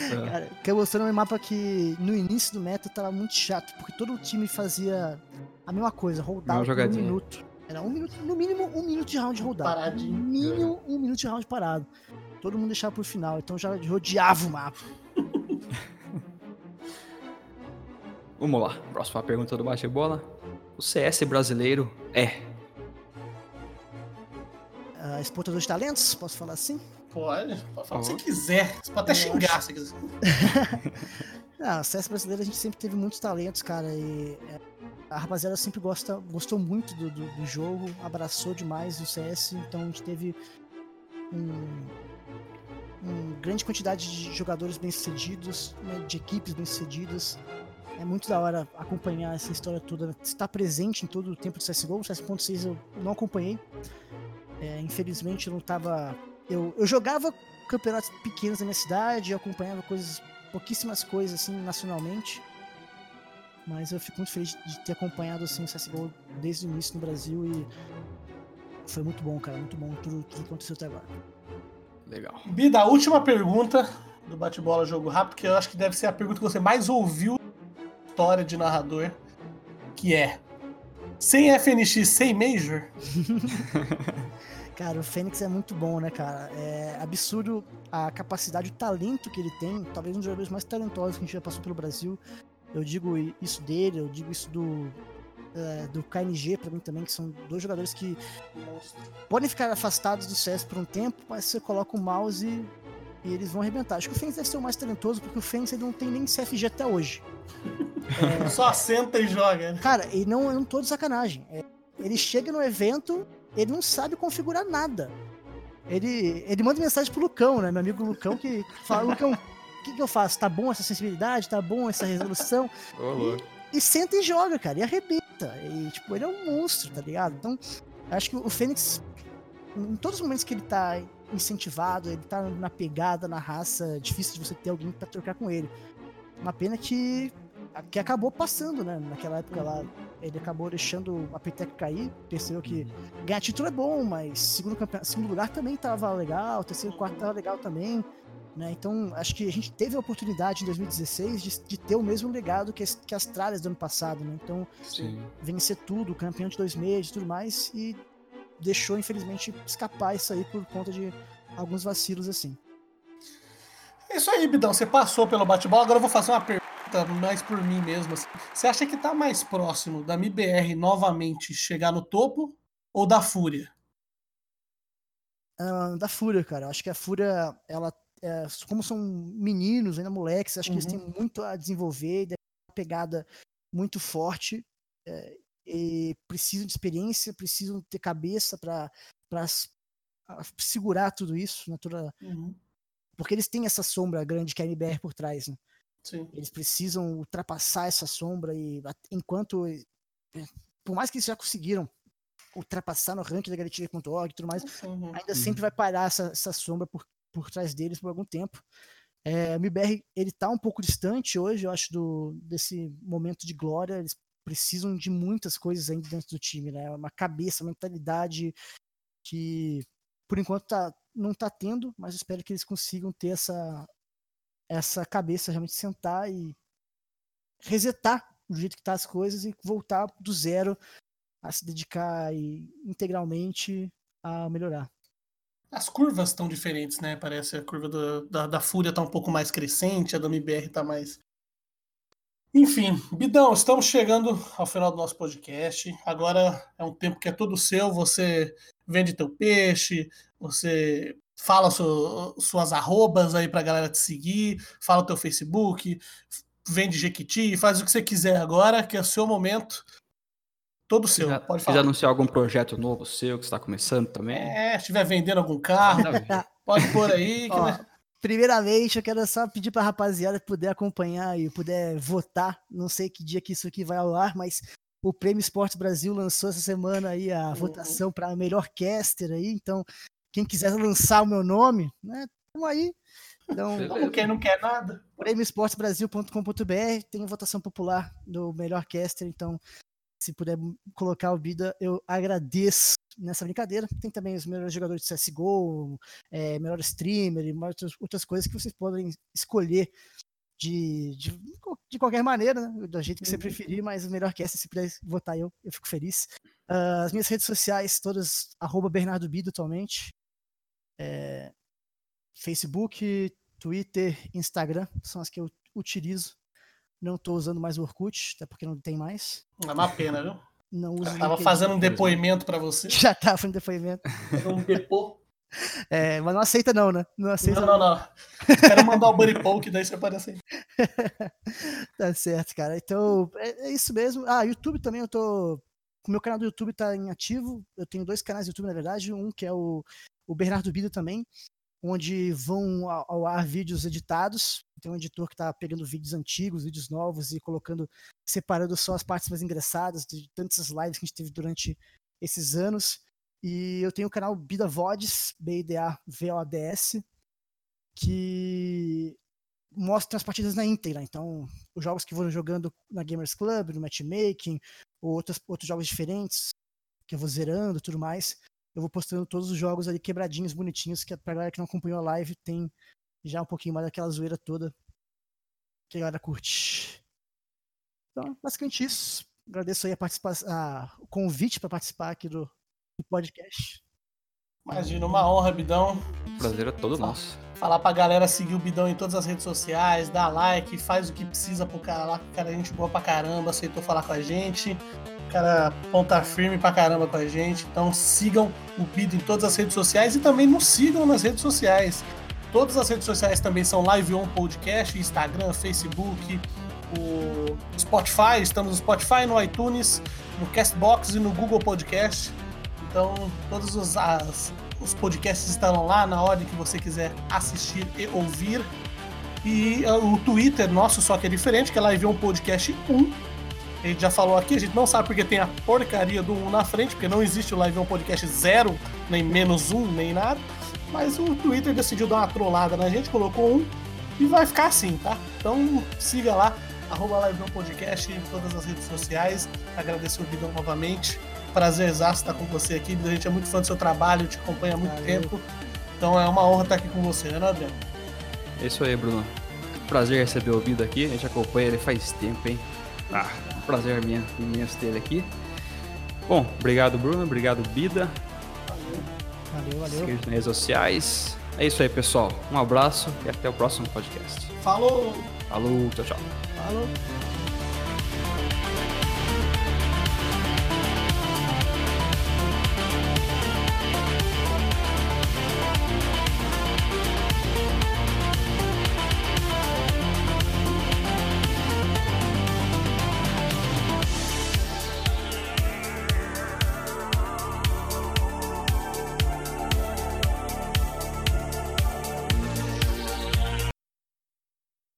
É. Cara, Cobblestone é um mapa que no início do meta tava muito chato, porque todo o time fazia a mesma coisa, rodava um minuto. Era um minuto, no mínimo um minuto de round rodado. Paradinho. No mínimo um minuto de round parado. Todo mundo deixava pro final, então já rodeava o mapa. Vamos lá, próxima pergunta do bate-bola. O CS brasileiro é? Uh, exportador de talentos, posso falar assim? Pode, pode falar o que você quiser. Você pode até xingar acho... se quiser. Não, o CS brasileiro a gente sempre teve muitos talentos, cara. E é, a rapaziada sempre gosta, gostou muito do, do, do, jogo, abraçou demais o CS, então a gente teve um, uma grande quantidade de jogadores bem-sucedidos, né, de equipes bem-sucedidas. É muito da hora acompanhar essa história toda, estar presente em todo o tempo do CSGO. O CS.6 eu não acompanhei. É, infelizmente eu não estava eu, eu jogava campeonatos pequenos na minha cidade, eu acompanhava coisas, pouquíssimas coisas assim nacionalmente. Mas eu fico muito feliz de ter acompanhado assim, o CSGO desde o início no Brasil e foi muito bom, cara, muito bom tudo, tudo que aconteceu até agora. Legal. Bida, a última pergunta do bate-bola jogo rápido, que eu acho que deve ser a pergunta que você mais ouviu história de narrador, que é sem FNX, sem Major? Cara, o Fênix é muito bom, né, cara? É absurdo a capacidade, o talento que ele tem. Talvez um dos jogadores mais talentosos que a gente já passou pelo Brasil. Eu digo isso dele, eu digo isso do, é, do KNG para mim também, que são dois jogadores que podem ficar afastados do CS por um tempo, mas você coloca o mouse e, eles vão arrebentar. Acho que o Fênix deve ser o mais talentoso, porque o Fênix ele não tem nem CFG até hoje. É... Só senta e joga. Né? Cara, e não, eu não tô de sacanagem. É, ele chega no evento ele não sabe configurar nada. Ele, ele manda mensagem pro Lucão, né? Meu amigo Lucão, que fala, Lucão, o que, que eu faço? Tá bom essa sensibilidade? Tá bom essa resolução? Oh, e, e, senta e joga, cara, e arrebenta. E, tipo, ele é um monstro, tá ligado? Então, acho que o Fênix, em todos os momentos que ele tá incentivado, ele tá na pegada, na raça, é difícil de você ter alguém para trocar com ele. Uma pena que que acabou passando, né? Naquela época lá, ele acabou deixando a Peteca cair, percebeu que uhum. ganhar título é bom, mas segundo, segundo lugar também tava legal, terceiro, quarto tava legal também. Né? Então, acho que a gente teve a oportunidade em 2016 de, de ter o mesmo legado que as, que as tralhas do ano passado. Né? Então, Sim. vencer tudo, campeão de dois meses e tudo mais, e deixou, infelizmente, escapar isso aí por conta de alguns vacilos assim. É isso aí, Bidão. Você passou pelo bate-bola. Agora eu vou fazer uma pergunta mais por mim mesmo. Assim. Você acha que tá mais próximo da MBR novamente chegar no topo ou da Fúria? Uh, da Fúria, cara. Acho que a Fúria, ela, é, como são meninos, ainda moleques, acho uhum. que eles têm uhum. muito a desenvolver, uma pegada muito forte. É, e precisam de experiência, precisam ter cabeça para segurar tudo isso, né, toda... uhum. porque eles têm essa sombra grande que é a MBR por trás. Né? Sim. Eles precisam ultrapassar essa sombra e enquanto eh, por mais que eles já conseguiram ultrapassar no ranking da Galatia.org e tudo mais, uhum. ainda sempre vai parar essa, essa sombra por, por trás deles por algum tempo. É, o MBR ele tá um pouco distante hoje, eu acho, do, desse momento de glória. Eles precisam de muitas coisas ainda dentro do time, né? Uma cabeça, uma mentalidade que por enquanto tá, não tá tendo, mas espero que eles consigam ter essa, essa cabeça realmente sentar e resetar o jeito que tá as coisas e voltar do zero a se dedicar integralmente a melhorar. As curvas estão diferentes, né? Parece a curva da, da, da Fúria tá um pouco mais crescente, a da MBR tá mais. Enfim, Bidão, estamos chegando ao final do nosso podcast. Agora é um tempo que é todo seu. Você vende teu peixe, você fala su, suas arrobas aí pra galera te seguir, fala o teu Facebook, vende Jequiti, faz o que você quiser agora, que é o seu momento. Todo seu, já, pode falar. Quiser anunciar algum projeto novo seu que está começando também? É, se estiver vendendo algum carro, pode pôr aí. Ó, vai... Primeiramente, eu quero só pedir para a rapaziada puder acompanhar e puder votar. Não sei que dia que isso aqui vai ao ar, mas o Prêmio Esporte Brasil lançou essa semana aí a uhum. votação para melhor caster aí. Então, quem quiser lançar o meu nome, né? Tamo aí. Então, Como quem não quer nada. prêmioesportesbrasil.com.br tem votação popular do melhor caster, então se puder colocar o Bida, eu agradeço nessa brincadeira. Tem também os melhores jogadores de CSGO, é, melhor streamer e outras, outras coisas que vocês podem escolher de, de, de qualquer maneira, né? do jeito que você preferir, mas o melhor caster, se puder votar eu, eu fico feliz. Uh, as minhas redes sociais, todas, arroba Bernardo Bido atualmente. É, Facebook, Twitter, Instagram, são as que eu utilizo. Não estou usando mais o Orkut, até porque não tem mais. É uma pena, viu? Não uso tava fazendo um depoimento pra você. Já tava fazendo depoimento. Um depô. É, mas não aceita não, né? Não aceita Não, não, não. Quero mandar o Buddy Poke, daí você aparece aí. Tá certo, cara. Então, é, é isso mesmo. Ah, YouTube também eu tô. O meu canal do YouTube tá em ativo. Eu tenho dois canais do YouTube, na verdade. Um que é o, o Bernardo Bida também, onde vão ao, ao ar vídeos editados. Tem um editor que tá pegando vídeos antigos, vídeos novos e colocando, separando só as partes mais engraçadas de tantas lives que a gente teve durante esses anos. E eu tenho o canal Bida Vods, B-I-D-A-V-O-D-S, que mostra as partidas na íntegra. Então, os jogos que foram jogando na Gamers Club, no matchmaking, ou outros, outros jogos diferentes, que eu vou zerando e tudo mais. Eu vou postando todos os jogos ali quebradinhos, bonitinhos, que pra galera que não acompanhou a live tem já um pouquinho mais daquela zoeira toda que a galera curte. Então, basicamente isso. Agradeço aí a a- o convite para participar aqui do, do podcast. Imagina, uma honra, Bidão. Prazer é todo nosso. Falar pra galera seguir o Bidão em todas as redes sociais, dar like, faz o que precisa pro cara lá, que o cara é gente boa pra caramba, aceitou falar com a gente. O cara ponta firme pra caramba com a gente. Então sigam o Bido em todas as redes sociais e também nos sigam nas redes sociais. Todas as redes sociais também são Live On Podcast, Instagram, Facebook, o Spotify, estamos no Spotify, no iTunes, no Castbox e no Google Podcast. Então, todos os, as- os podcasts estarão lá na ordem que você quiser assistir e ouvir. E uh, o Twitter nosso, só que é diferente, que é Live On Podcast 1. A gente já falou aqui, a gente não sabe porque tem a porcaria do 1 na frente, porque não existe o Live On Podcast 0, nem menos 1, nem nada. Mas o Twitter decidiu dar uma trollada na gente, colocou um e vai ficar assim, tá? Então siga lá, arroba Live Podcast em todas as redes sociais. Agradecer o Bidão novamente. Prazerzaço estar com você aqui. A gente é muito fã do seu trabalho, te acompanha há muito Valeu. tempo. Então é uma honra estar aqui com você, né, Adriano? É isso aí, Bruno. Prazer receber o Bida aqui. A gente acompanha ele faz tempo, hein? Ah, um prazer minha- imenso ter ele aqui. Bom, obrigado, Bruno. Obrigado, Bida. Valeu, valeu. Siga nas redes sociais. É isso aí, pessoal. Um abraço e até o próximo podcast. Falou! Falou, tchau, tchau. Falou.